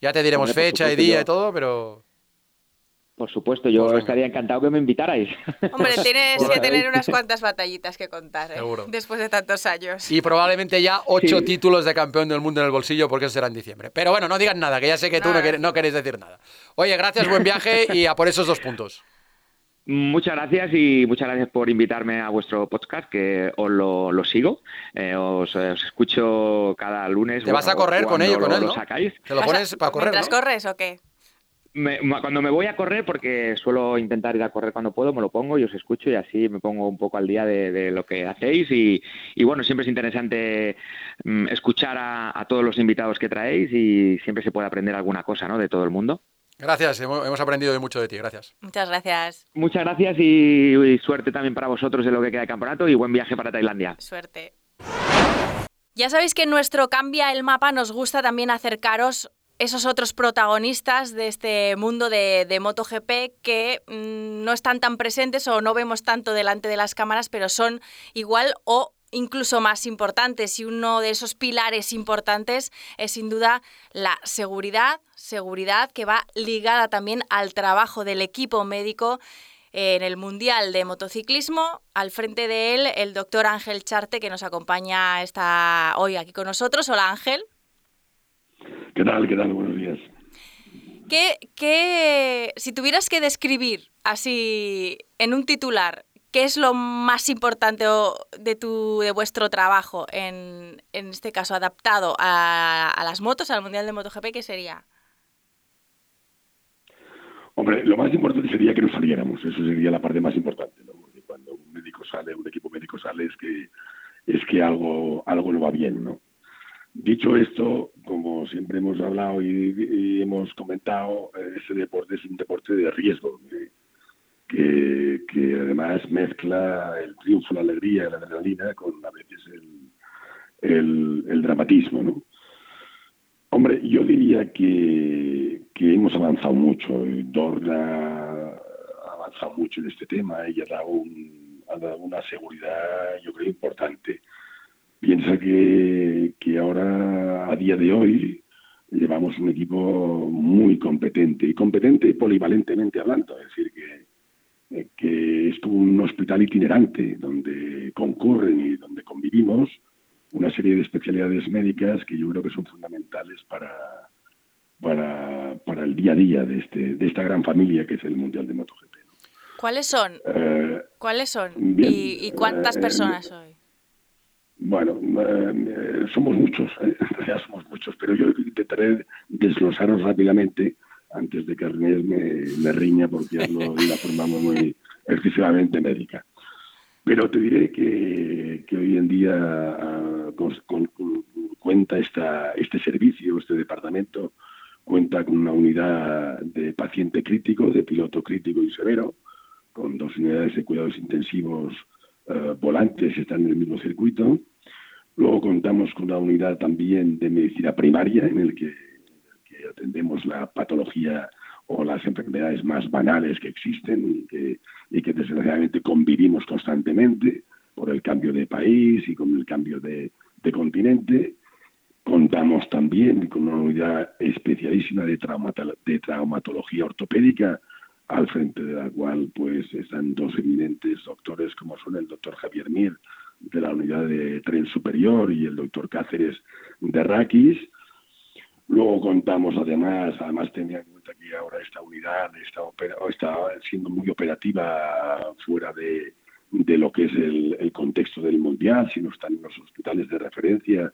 Ya te diremos fecha y día y todo, pero... Por supuesto, yo pues estaría encantado que me invitarais. Hombre, tienes que tener unas cuantas batallitas que contar, ¿eh? Después de tantos años. Y probablemente ya ocho títulos de campeón del mundo en el bolsillo, porque eso será en diciembre. Pero bueno, no digan nada, que ya sé que tú no, no queréis decir nada. Oye, gracias, buen viaje y a por esos dos puntos. Muchas gracias y muchas gracias por invitarme a vuestro podcast, que os lo, sigo. Eh, os, escucho cada lunes. ¿Te vas a correr con ello, con él? Lo sacáis. ¿Te lo pones para correr? ¿Mientras corres o qué? cuando me voy a correr, porque suelo intentar ir a correr cuando puedo, me lo pongo y os escucho y así me pongo un poco al día de, lo que hacéis. Y, bueno, siempre es interesante mm, escuchar a, a, todos los invitados que traéis y siempre se puede aprender alguna cosa ¿no? de todo el mundo. Gracias, hemos aprendido mucho de ti, gracias. Muchas gracias. Muchas gracias y, suerte también para vosotros en lo que queda de campeonato y buen viaje para Tailandia. Suerte. Ya sabéis que en nuestro Cambia el Mapa nos gusta también acercaros esos otros protagonistas de este mundo de, de MotoGP que mm, no están tan presentes o no vemos tanto delante de las cámaras, pero son igual o incluso más importantes y uno de esos pilares importantes es sin duda la seguridad, seguridad que va ligada también al trabajo del equipo médico en el Mundial de Motociclismo. Al frente de él, el doctor Ángel Charte, que nos acompaña está hoy aquí con nosotros. Hola Ángel. ¿Qué tal? ¿Qué tal? Buenos días. ¿Qué, si tuvieras que describir así en un titular ¿Qué es lo más importante de, tu, de vuestro trabajo, en, en este caso adaptado a, a, las motos, al Mundial de MotoGP? ¿Qué sería? Hombre, lo más importante sería que nos saliéramos, eso sería la parte más importante, ¿no? Porque cuando un médico sale, un equipo médico sale, es que, es que algo, algo no va bien, ¿no? Dicho esto, como siempre hemos hablado y, hemos comentado, ese deporte es un deporte de riesgo que, además mezcla el triunfo, la alegría, la adrenalina con a veces el, el, dramatismo. ¿no? Hombre, yo diría que, que hemos avanzado mucho. Dorna ha avanzado mucho en este tema. y ha dado, ha dado una seguridad, yo creo, importante. Piensa que, que ahora, a día de hoy, llevamos un equipo muy competente y competente polivalentemente hablando. Es decir, que, que es un hospital itinerante donde concurren y donde convivimos una serie de especialidades médicas que yo creo que son fundamentales para, para, el día a día de, este, de esta gran familia que es el Mundial de MotoGP. ¿Cuáles son? Eh, ¿Cuáles son? ¿Y, cuántas eh, personas hoy? Bueno, somos muchos, ya somos muchos, pero yo intentaré desglosaros rápidamente antes de que Ernest me, riña porque hablo de una forma muy excesivamente médica. Pero te diré que, hoy en día ah, cuenta esta, este servicio, este departamento, cuenta con una unidad de paciente crítico, de piloto crítico y severo, con dos unidades de cuidados intensivos ah, volantes que están en el mismo circuito, Luego contamos con una unidad también de medicina primaria en el que, atendemos la patología o las enfermedades más banales que existen y que, desgraciadamente convivimos constantemente por el cambio de país y con el cambio de, continente. Contamos también con una unidad especialísima de, de traumatología ortopédica al frente de la cual pues están dos eminentes doctores como son el doctor Javier Mir de la unidad de tren superior y el doctor Cáceres de Raquis. Luego contamos además, además tenía en cuenta que ahora esta unidad está, está siendo muy operativa fuera de, de lo que es el, el, contexto del mundial, sino están en los hospitales de referencia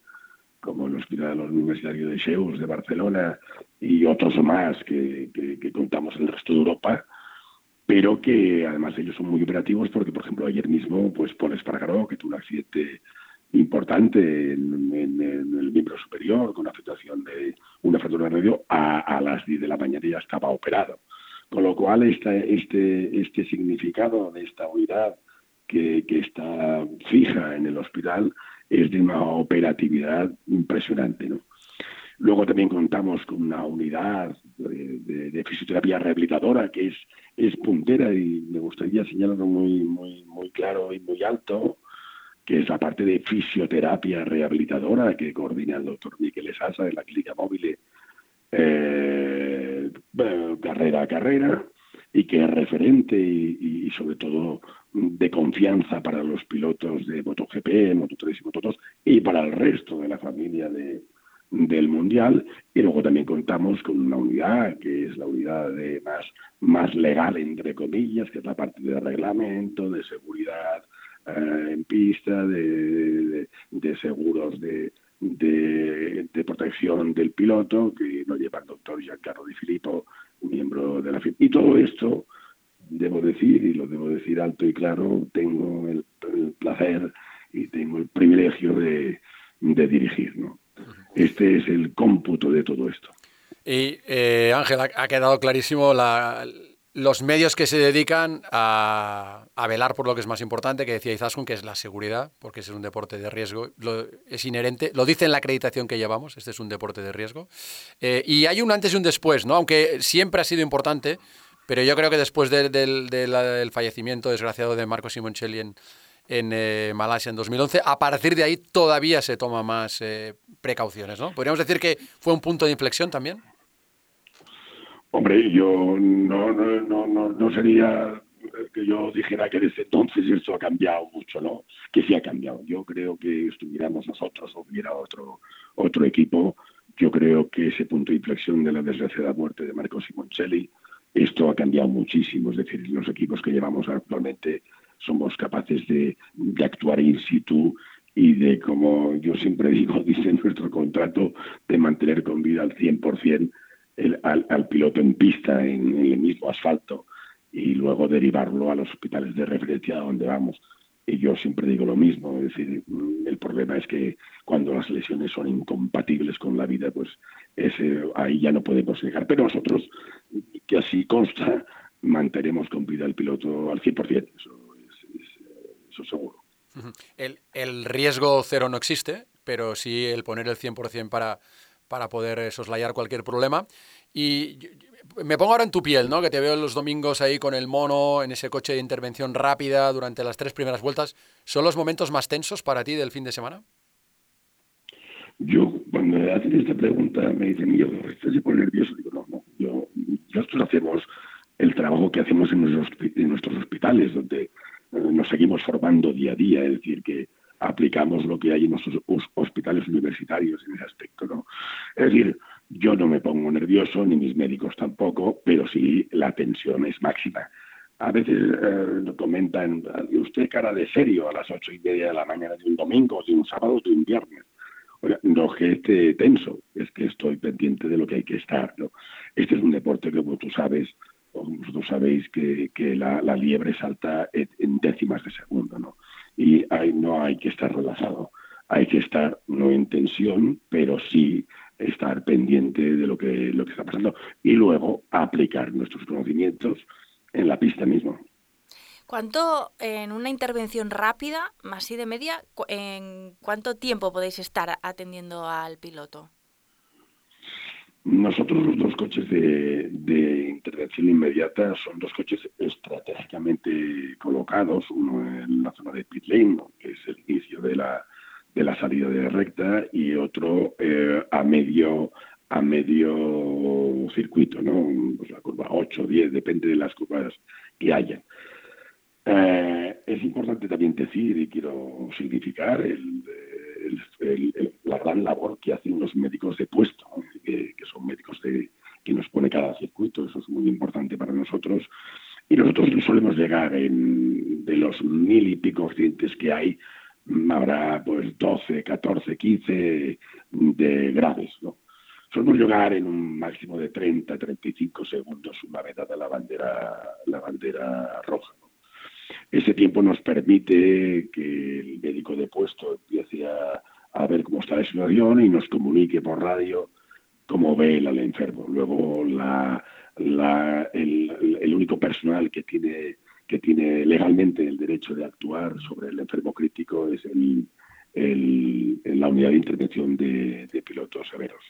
como el Hospital Universitario de Cheus de Barcelona y otros más que, que, contamos en el resto de Europa, pero que además ellos son muy operativos porque, por ejemplo, ayer mismo, pues Paul Espargaró, que tuvo un accidente importante en, el miembro superior con afectación de una fractura de radio, a, a, las 10 de la mañana ya estaba operado. Con lo cual, este, este, este significado de esta unidad que, que está fija en el hospital es de una operatividad impresionante. ¿no? Luego también contamos con una unidad de, fisioterapia rehabilitadora que es, puntera y me gustaría señalarlo muy, muy, muy claro y muy alto, que es la parte de fisioterapia rehabilitadora que coordina el doctor Miquel Esasa de la Clínica Móvil eh, carrera a carrera y que es referente y, sobre todo de confianza para los pilotos de MotoGP, Moto3 y Moto2 y para el resto de la familia de, del Mundial. Y luego también contamos con una unidad que es la unidad de más, más legal, entre comillas, que es la parte de reglamento, de seguridad eh, en pista, de, de, seguros de, de, protección del piloto, que lo lleva el doctor Giancarlo Di Filippo, miembro de la FIP. Y todo esto, debo decir, y lo debo decir alto y claro, tengo el, placer y tengo el privilegio de, de dirigir. ¿no? Este es el cómputo de todo esto. Y eh, Ángel, ha, quedado clarísimo la, los medios que se dedican a, velar por lo que es más importante, que decía Izaskun, que es la seguridad, porque es un deporte de riesgo, es inherente, lo dice en la acreditación que llevamos, este es un deporte de riesgo. Eh, y hay un antes y un después, ¿no? aunque siempre ha sido importante, pero yo creo que después del fallecimiento desgraciado de Marco Simoncelli en, en eh, Malasia en 2011. A partir de ahí todavía se toma más eh, precauciones, ¿no? ¿Podríamos decir que fue un punto de inflexión también? Hombre, yo no, no, no, no sería que yo dijera que desde entonces esto ha cambiado mucho, ¿no? Que sí ha cambiado. Yo creo que estuviéramos nosotros o hubiera otro, otro equipo, yo creo que ese punto de inflexión de la desgraciada muerte de Marco Simoncelli, esto ha cambiado muchísimo. Es decir, los equipos que llevamos actualmente somos capaces de, actuar in situ y de, como yo siempre digo, dice nuestro contrato, de mantener con vida al 100% el, al, al, piloto en pista, en, el mismo asfalto, y luego derivarlo a los hospitales de referencia donde vamos. Y yo siempre digo lo mismo, es decir, el problema es que cuando las lesiones son incompatibles con la vida, pues ese, ahí ya no podemos dejar. Pero nosotros, que así consta, mantenemos con vida al piloto al 100%. Eso seguro. El, el, riesgo cero no existe, pero sí el poner el 100% para, para poder soslayar cualquier problema. Y me pongo ahora en tu piel, ¿no? Que te veo los domingos ahí con el mono, en ese coche de intervención rápida durante las tres primeras vueltas. ¿Son los momentos más tensos para ti del fin de semana? Yo, cuando me hacen esta pregunta, me dicen, yo, ¿estás de nervioso? Digo, no, no. Yo, nosotros hacemos el trabajo que hacemos en nuestros, en nuestros hospitales, donde nos seguimos formando día a día, es decir, que aplicamos lo que hay en nuestros hospitales universitarios en ese aspecto, ¿no? Es decir, yo no me pongo nervioso, ni mis médicos tampoco, pero sí la tensión es máxima. A veces eh, comentan, usted cara de serio a las ocho y media de la mañana de un domingo, de un sábado, de un viernes. no que esté tenso, es que estoy pendiente de lo que hay que estar. ¿no? Este es un deporte que, como tú sabes, vosotros sabéis que, la, liebre salta en décimas de segundo, ¿no? Y no hay que estar relajado, hay que estar no en tensión, pero sí estar pendiente de lo que, lo que está pasando y luego aplicar nuestros conocimientos en la pista misma. ¿Cuánto, en una intervención rápida, así de media, en cuánto tiempo podéis estar atendiendo al piloto? Nosotros los dos coches de, intervención inmediata son dos coches estratégicamente colocados, uno en la zona de pit lane, que es el inicio de la, de la salida de recta, y otro eh, a medio a medio circuito, ¿no? Pues la curva 8, 10, depende de las curvas que haya. Eh, es importante también decir, y quiero significar, el, la gran labor que hacen los médicos de puesto, que, son médicos de, que nos pone cada circuito, eso es muy importante para nosotros. Y nosotros solemos llegar en, de los mil y pico clientes que hay, habrá pues 12, 14, 15 de graves, ¿no? Solemos llegar en un máximo de 30, 35 segundos una vez dada la bandera, la bandera roja. Ese tiempo nos permite que el médico de puesto empiece a, ver cómo está la situación y nos comunique por radio cómo ve el enfermo. Luego el, único personal que tiene, que tiene legalmente el derecho de actuar sobre el enfermo crítico es la unidad de intervención de pilotos severos.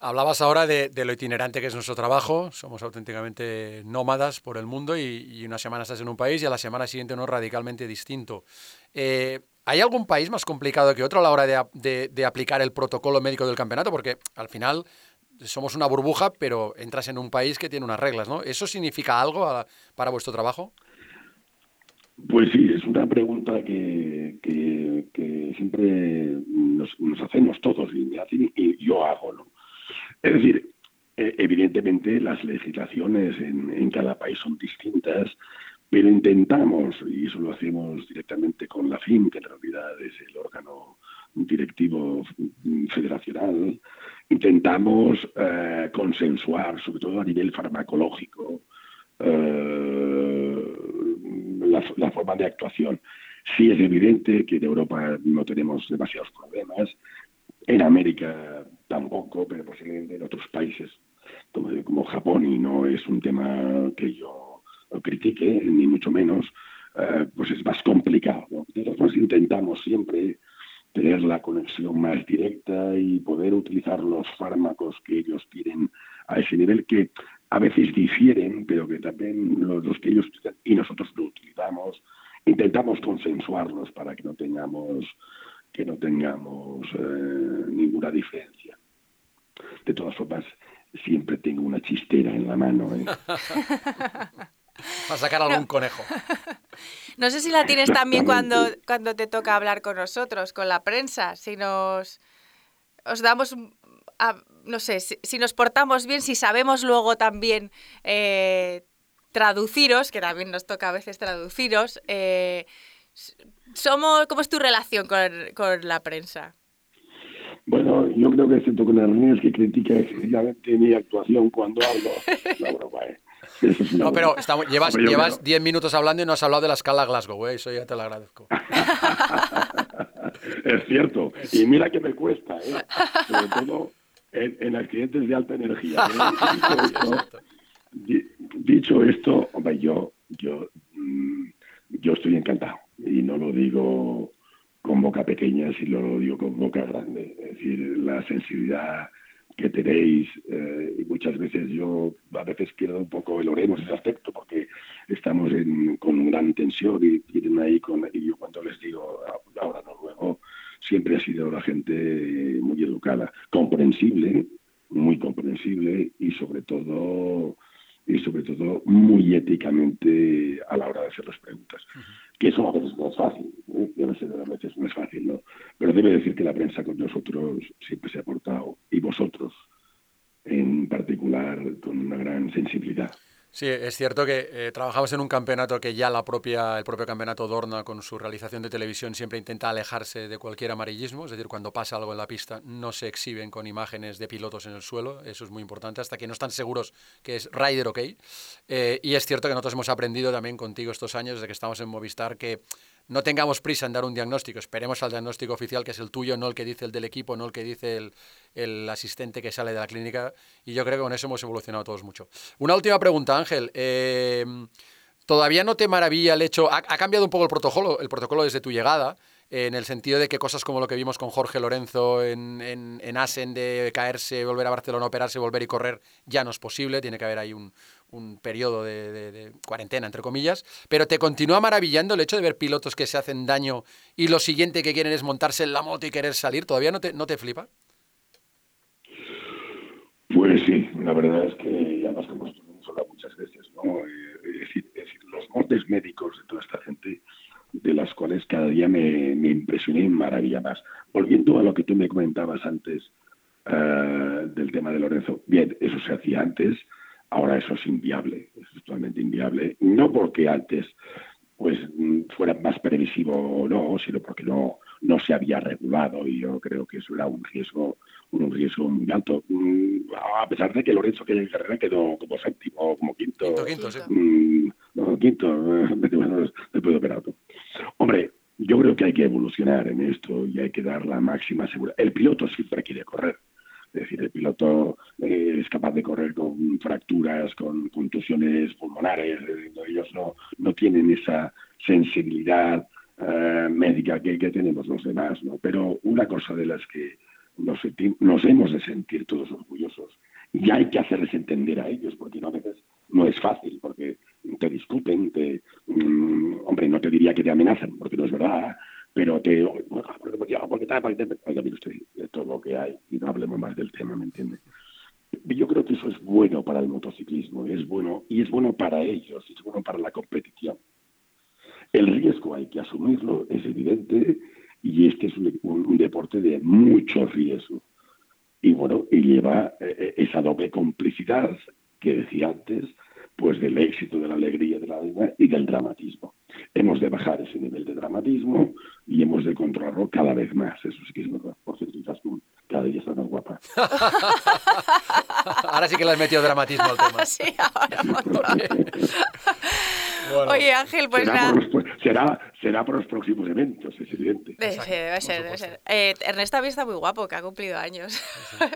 Hablabas ahora de, lo itinerante que es nuestro trabajo, somos auténticamente nómadas por el mundo y, una semana estás en un país y a la semana siguiente uno radicalmente distinto. Eh, ¿Hay algún país más complicado que otro a la hora de, aplicar el protocolo médico del campeonato? Porque al final somos una burbuja, pero entras en un país que tiene unas reglas, ¿no? ¿Eso significa algo para vuestro trabajo? Pues sí, es una pregunta que, siempre nos, hacemos todos y, yo hago. ¿no? Es decir, e, evidentemente las legislaciones en, cada país son distintas, pero intentamos, y eso lo hacemos directamente con la FIM, que en realidad es el órgano directivo federacional, intentamos eh, consensuar, sobre todo a nivel farmacológico, eh, la, forma de actuación. Sí es evidente que en Europa no tenemos demasiados problemas, en América tampoco, pero posiblemente en otros países como, como Japón, y no es un tema que yo critique, ni mucho menos, eh, pues es más complicado. Nosotros intentamos siempre tener la conexión más directa y poder utilizar los fármacos que ellos tienen a ese nivel que a veces difieren, pero que también los, que ellos y nosotros lo utilizamos, intentamos consensuarlos para que no tengamos que no tengamos eh, ninguna diferencia. De todas formas, siempre tengo una chistera en la mano. ¿eh? a sacar algún conejo. No sé si la tienes también cuando, cuando te toca hablar con nosotros, con la prensa, si nos os damos no sé, si, nos portamos bien, si sabemos luego también eh, traduciros, que también nos toca a veces traduciros, eh, somos, ¿cómo es tu relación con, la prensa? Bueno, yo creo que excepto con Ernest que critica excesivamente mi actuación cuando hablo, la broma, ¿eh? No, pero llevas, llevas 10 minutos hablando y no has hablado de la escala Glasgow, ¿eh? eso ya te lo agradezco. es cierto, y mira que me cuesta, ¿eh? sobre todo en, accidentes de alta energía. Dicho, esto, yo, yo, mm, yo estoy encantado y no lo digo con boca pequeña, sino lo digo con boca grande. Es decir, la sensibilidad que tenéis eh, y muchas veces yo a veces pierdo un poco el oremos ese aspecto porque estamos en, con gran tensión y tienen ahí con y yo cuando les digo ahora no luego siempre ha sido la gente muy educada, comprensible, muy comprensible y sobre todo y sobre todo muy éticamente a la hora de hacer las preguntas. Que eso a veces no es fácil, ¿eh? a veces no es fácil, ¿no? Pero debe decir que la prensa con nosotros siempre se ha portado, y vosotros en particular, con una gran sensibilidad. Sí, es cierto que eh, trabajamos en un campeonato que ya la propia, el propio campeonato Dorna con su realización de televisión siempre intenta alejarse de cualquier amarillismo, es decir, cuando pasa algo en la pista no se exhiben con imágenes de pilotos en el suelo, eso es muy importante, hasta que no están seguros que es rider ok. Eh, y es cierto que nosotros hemos aprendido también contigo estos años, desde que estamos en Movistar, que no tengamos prisa en dar un diagnóstico, esperemos al diagnóstico oficial, que es el tuyo, no el que dice el del equipo, no el que dice el, asistente que sale de la clínica, y yo creo que con eso hemos evolucionado todos mucho. Una última pregunta, Ángel. Eh, ¿todavía no te maravilla el hecho? Ha, cambiado un poco el protocolo, el protocolo desde tu llegada, en el sentido de que cosas como lo que vimos con Jorge Lorenzo en, en, en Asen de caerse, volver a Barcelona, operarse, volver y correr, ya no es posible, tiene que haber ahí un, un periodo de, cuarentena, entre comillas, pero te continúa maravillando el hecho de ver pilotos que se hacen daño y lo siguiente que quieren es montarse en la moto y querer salir, ¿todavía no te, no te flipa? Pues sí, la verdad es que además como hemos hablado muchas veces, ¿no? Eh, Es decir, los moldes médicos de toda esta gente, de las cuales cada día me, me impresioné y maravilla más. Volviendo a lo que tú me comentabas antes eh, del tema de Lorenzo, bien, eso se hacía antes, ahora eso es inviable, es totalmente inviable, no porque antes pues mm, fuera más previsivo o no, sino porque no, no se había regulado y yo creo que eso era un riesgo, un riesgo muy alto. Mm, A pesar de que Lorenzo que en carrera quedó como séptimo o como quinto. Quinto, quinto, sí. Mm, no, quinto, después de operar. Hombre, yo creo que hay que evolucionar en esto y hay que dar la máxima seguridad. El piloto siempre quiere correr. Es decir, el piloto eh, es capaz de correr con fracturas, con contusiones pulmonares. Ellos no, no tienen esa sensibilidad eh, médica que, que tenemos los demás. ¿no? Pero una cosa de las que nos, nos hemos de sentir todos orgullosos y hay que hacerles entender a ellos, porque no, a veces no es fácil, porque te discuten, te, mm, hombre, no te diría que te amenazan, porque no es verdad, pero te, porque, porque, porque porque es lo que hay, y no hablemos más del tema, ¿me entiende? Yo creo que eso es bueno para el motociclismo, es bueno, y es bueno para ellos, es bueno para la competición. El riesgo hay que asumirlo, es evidente, y este es un, un- un deporte de mucho riesgo. Y bueno, y lleva eh, esa doble complicidad que decía antes, pues del éxito, de la alegría, de la vida y del dramatismo. Hemos de bajar ese nivel de dramatismo y hemos de controlarlo cada vez más. Eso sí que es verdad. Por cierto, cada día está más guapa. Ahora sí que le has metido dramatismo al tema. Sí, ahora. Bueno. Oye, Ángel, pues será, nada. por los, pro- será, será por los próximos eventos, es evidente. Debe Exacto, ser, debe ser, debe supuesto. ser. Eh, Ernesto también está muy guapo, que ha cumplido años.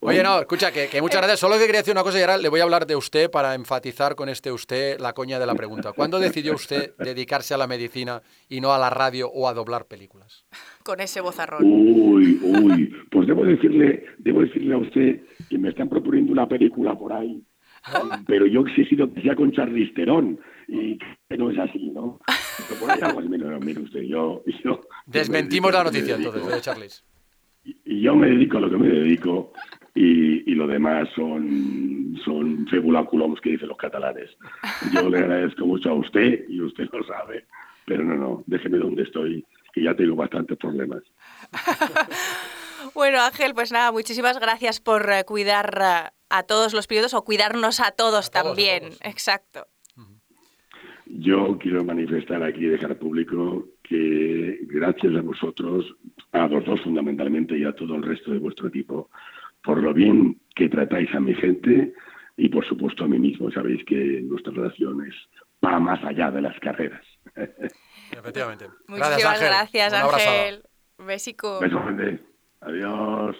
Oye, no, escucha, que, que muchas gracias. Solo que quería decir una cosa y ahora le voy a hablar de usted para enfatizar con este usted la coña de la pregunta. ¿Cuándo decidió usted dedicarse a la medicina y no a la radio o a doblar películas? Con ese bozarrón. Uy, uy, pues debo decirle, debo decirle a usted que me están proponiendo una película por ahí, pero yo he exigido que sea con Charlize Theron y que no es así, ¿no? Pero por ahí algo así, mire, mire usted, yo, yo Desmentimos la noticia dedico- entonces, de Charles. y y yo me dedico a lo que me dedico y, y lo demás son, son febulaculums que dicen los catalanes. Yo le agradezco mucho a usted y usted lo sabe, pero no, no, déjeme donde estoy, que ya tengo bastantes problemas. Bueno, Ángel, pues nada, muchísimas gracias por eh, cuidar eh, a todos los pilotos o cuidarnos a todos A todos, a también. todos. Exacto. Yo quiero manifestar aquí y dejar público que gracias a vosotros, a los dos fundamentalmente y a todo el resto de vuestro equipo, por lo bien que tratáis a mi gente y por supuesto a mí mismo. Sabéis que nuestra relación es va más allá de las carreras. Efectivamente. Muchísimas gracias, Un. Ángel. Besico. Beso grande. Adiós.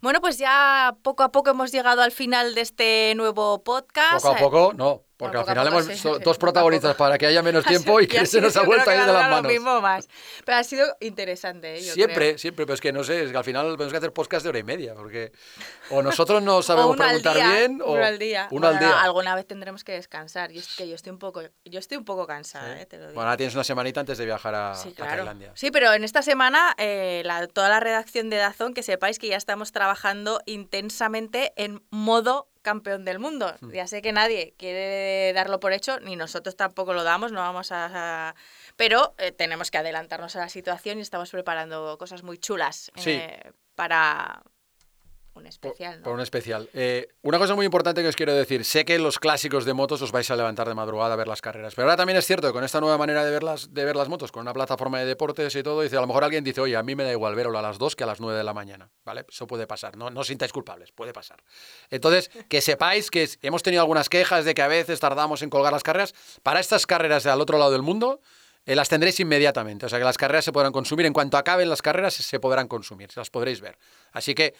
Bueno, pues ya poco a poco hemos llegado al final de este nuevo podcast. Poco a poco, no, porque al final hemos sí, dos protagonistas para que haya menos tiempo y que se nos ha vuelto a ir de las manos. Lo mismo más. Pero ha sido interesante, ¿eh? yo Siempre, creo. siempre, pero es que no sé, es que al final tenemos que hacer podcast de hora y media, porque o nosotros no sabemos preguntar día, bien, o uno al día. uno al Bueno, no, día. alguna vez tendremos que descansar. Y es que yo estoy un poco, yo estoy un poco cansada, Sí. ¿eh? te lo digo. Bueno, ahora tienes una semanita antes de viajar a, Sí, a claro. Tailandia. Sí, pero en esta semana eh, la- toda la redacción de Dazón, que sepáis que ya estamos trabajando intensamente en modo campeón del mundo. Hmm. Ya sé que nadie quiere darlo por hecho, ni nosotros tampoco lo damos, no vamos a... Pero eh, tenemos que adelantarnos a la situación y estamos preparando cosas muy chulas Sí. eh, para un Por, especial. ¿no? por un especial. Eh, una cosa muy importante que os quiero decir, sé que los clásicos de motos os vais a levantar de madrugada a ver las carreras, pero ahora también es cierto que con esta nueva manera de ver las, de ver las motos, con una plataforma de deportes y todo, dice, a lo mejor alguien dice, oye, a mí me da igual verlo a las 2 que a las 9 de la mañana, ¿vale? Eso puede pasar, no, no os sintáis culpables, puede pasar. Entonces, que sepáis que hemos tenido algunas quejas de que a veces tardamos en colgar las carreras, para estas carreras de al otro lado del mundo, eh, las tendréis inmediatamente. O sea que las carreras se podrán consumir. En cuanto acaben las carreras, se podrán consumir, se las podréis ver. Así que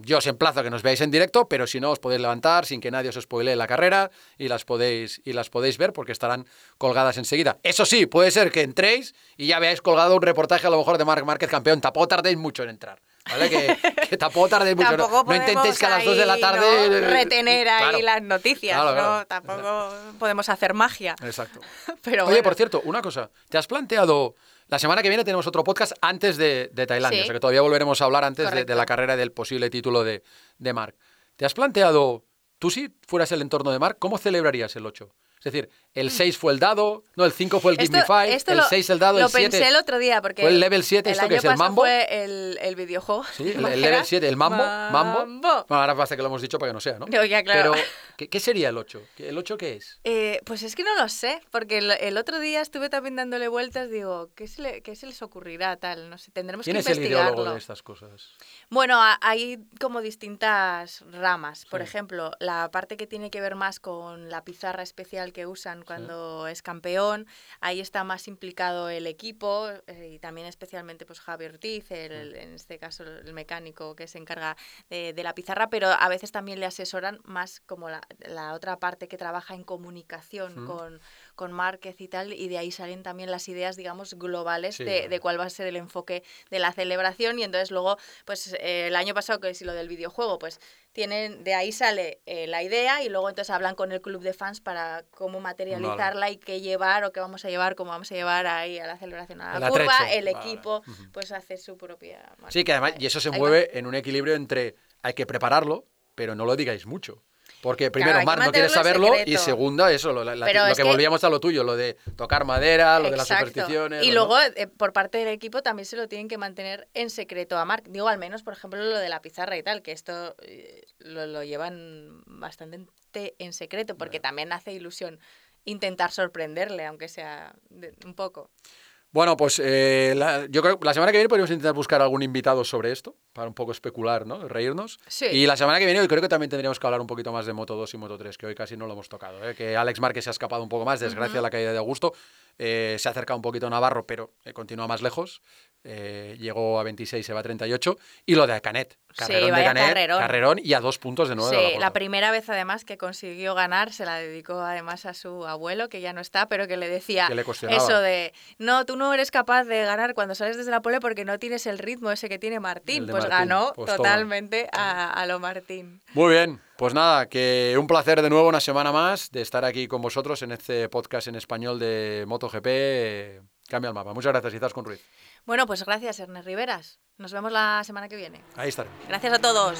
Yo os emplazo a que nos veáis en directo, pero si no, os podéis levantar sin que nadie os spoilee la carrera y las podéis, y las podéis ver porque estarán colgadas enseguida. Eso sí, puede ser que entréis y ya veáis colgado un reportaje a lo mejor de Marc Márquez campeón. Tampoco tardéis mucho en entrar. ¿Vale? Que, que tampoco tardéis mucho. No, Tampoco no intentéis que a las 2 de la tarde. ¿no? retener ahí Claro. las noticias, Claro, ¿no? claro. Tampoco podemos hacer magia. Exacto. Pero Oye, bueno. por cierto, una cosa. ¿Te has planteado... La semana que viene tenemos otro podcast antes de, de Tailandia, Sí. o sea que todavía volveremos a hablar antes de, la carrera y del posible título de, de Marc. ¿Te has planteado, tú si fueras el entorno de Marc, cómo celebrarías el 8? Es decir, el 6 fue el dado, no, el 5 fue el Give Me. Esto- Five, esto el lo- 6 el dado, Lo el 7... pensé el otro día porque. ¿Fue el level 7 esto que es el mambo? fue el, el videojuego. Sí, ¿te el, el level 7, el mambo, mambo. Mambo. Bueno, ahora basta que lo hemos dicho para que no sea, ¿no? No, ya, claro. Pero, ¿qué, qué sería el 8? ¿El 8 qué es? Eh, pues es que no lo sé, porque el, otro día estuve también dándole vueltas, digo, ¿qué se, le- qué se les ocurrirá tal? No sé, tendremos ¿Quién que es el investigarlo. ideólogo de estas cosas? Bueno, hay como distintas ramas. Por Sí. ejemplo, la parte que tiene que ver más con la pizarra especial que usan cuando es campeón, ahí está más implicado el equipo eh, y también especialmente pues Javi Ortiz, el- en este caso el mecánico que se encarga de, de la pizarra, pero a veces también le asesoran más como la, la otra parte que trabaja en comunicación Mm. con, con Márquez y tal, y de ahí salen también las ideas, digamos, globales Sí, de, claro. de cuál va a ser el enfoque de la celebración y entonces luego, pues eh, el año pasado que si lo del videojuego, pues tienen, de ahí sale eh, la idea y luego entonces hablan con el club de fans para cómo materializarla y qué llevar o qué vamos a llevar, cómo vamos a llevar ahí a la celebración a El la curva, el Vale. equipo pues hace su propia... Sí, que además, marca. y eso se Ahí va. mueve en un equilibrio entre hay que prepararlo, pero no lo digáis mucho. Porque primero, Mar no quiere saberlo y segunda, eso, lo, la- lo es que que- volvíamos a lo tuyo, lo de tocar madera, lo de las supersticiones. Y luego, eh, por parte del equipo, también se lo tienen que mantener en secreto a Marc. Digo, al menos, por ejemplo, lo de la pizarra y tal, que esto eh, lo, lo llevan bastante en secreto, porque también hace ilusión intentar sorprenderle, aunque sea de- un poco. Bueno, pues eh, la- yo creo que la semana que viene podríamos intentar buscar algún invitado sobre esto, para un poco especular, ¿no? Reírnos. Sí. Y la semana que viene yo creo que también tendríamos que hablar un poquito más de Moto 2 y Moto 3, que hoy casi no lo hemos tocado. ¿eh? Que Alex Márquez se ha escapado un poco más, desgracia Ujú. la caída de Augusto. Eh, se ha acercado un poquito a Navarro, pero continúa más lejos. Eh, llegó a 26, se va a 38. Y lo de Canet. Carrerón de Canet, carrerón. carrerón y a dos puntos de nuevo. Sí, de la, primera vez además que consiguió ganar se la dedicó además a su abuelo, que ya no está, pero que le decía Que le cuestionaba. eso de, no, tú no eres capaz de ganar cuando sales desde la pole porque no tienes el ritmo ese que tiene Martín. Pues Martín, ganó pues totalmente a, a lo Martín. Muy bien, pues nada, que un placer de nuevo una semana más de estar aquí con vosotros en este podcast en español de MotoGP. eh, Cambia el mapa. Muchas gracias, Izaskun Ruiz. Bueno, pues gracias, Ernest Riveras. Nos vemos la semana que viene. Ahí estaré. Gracias a todos.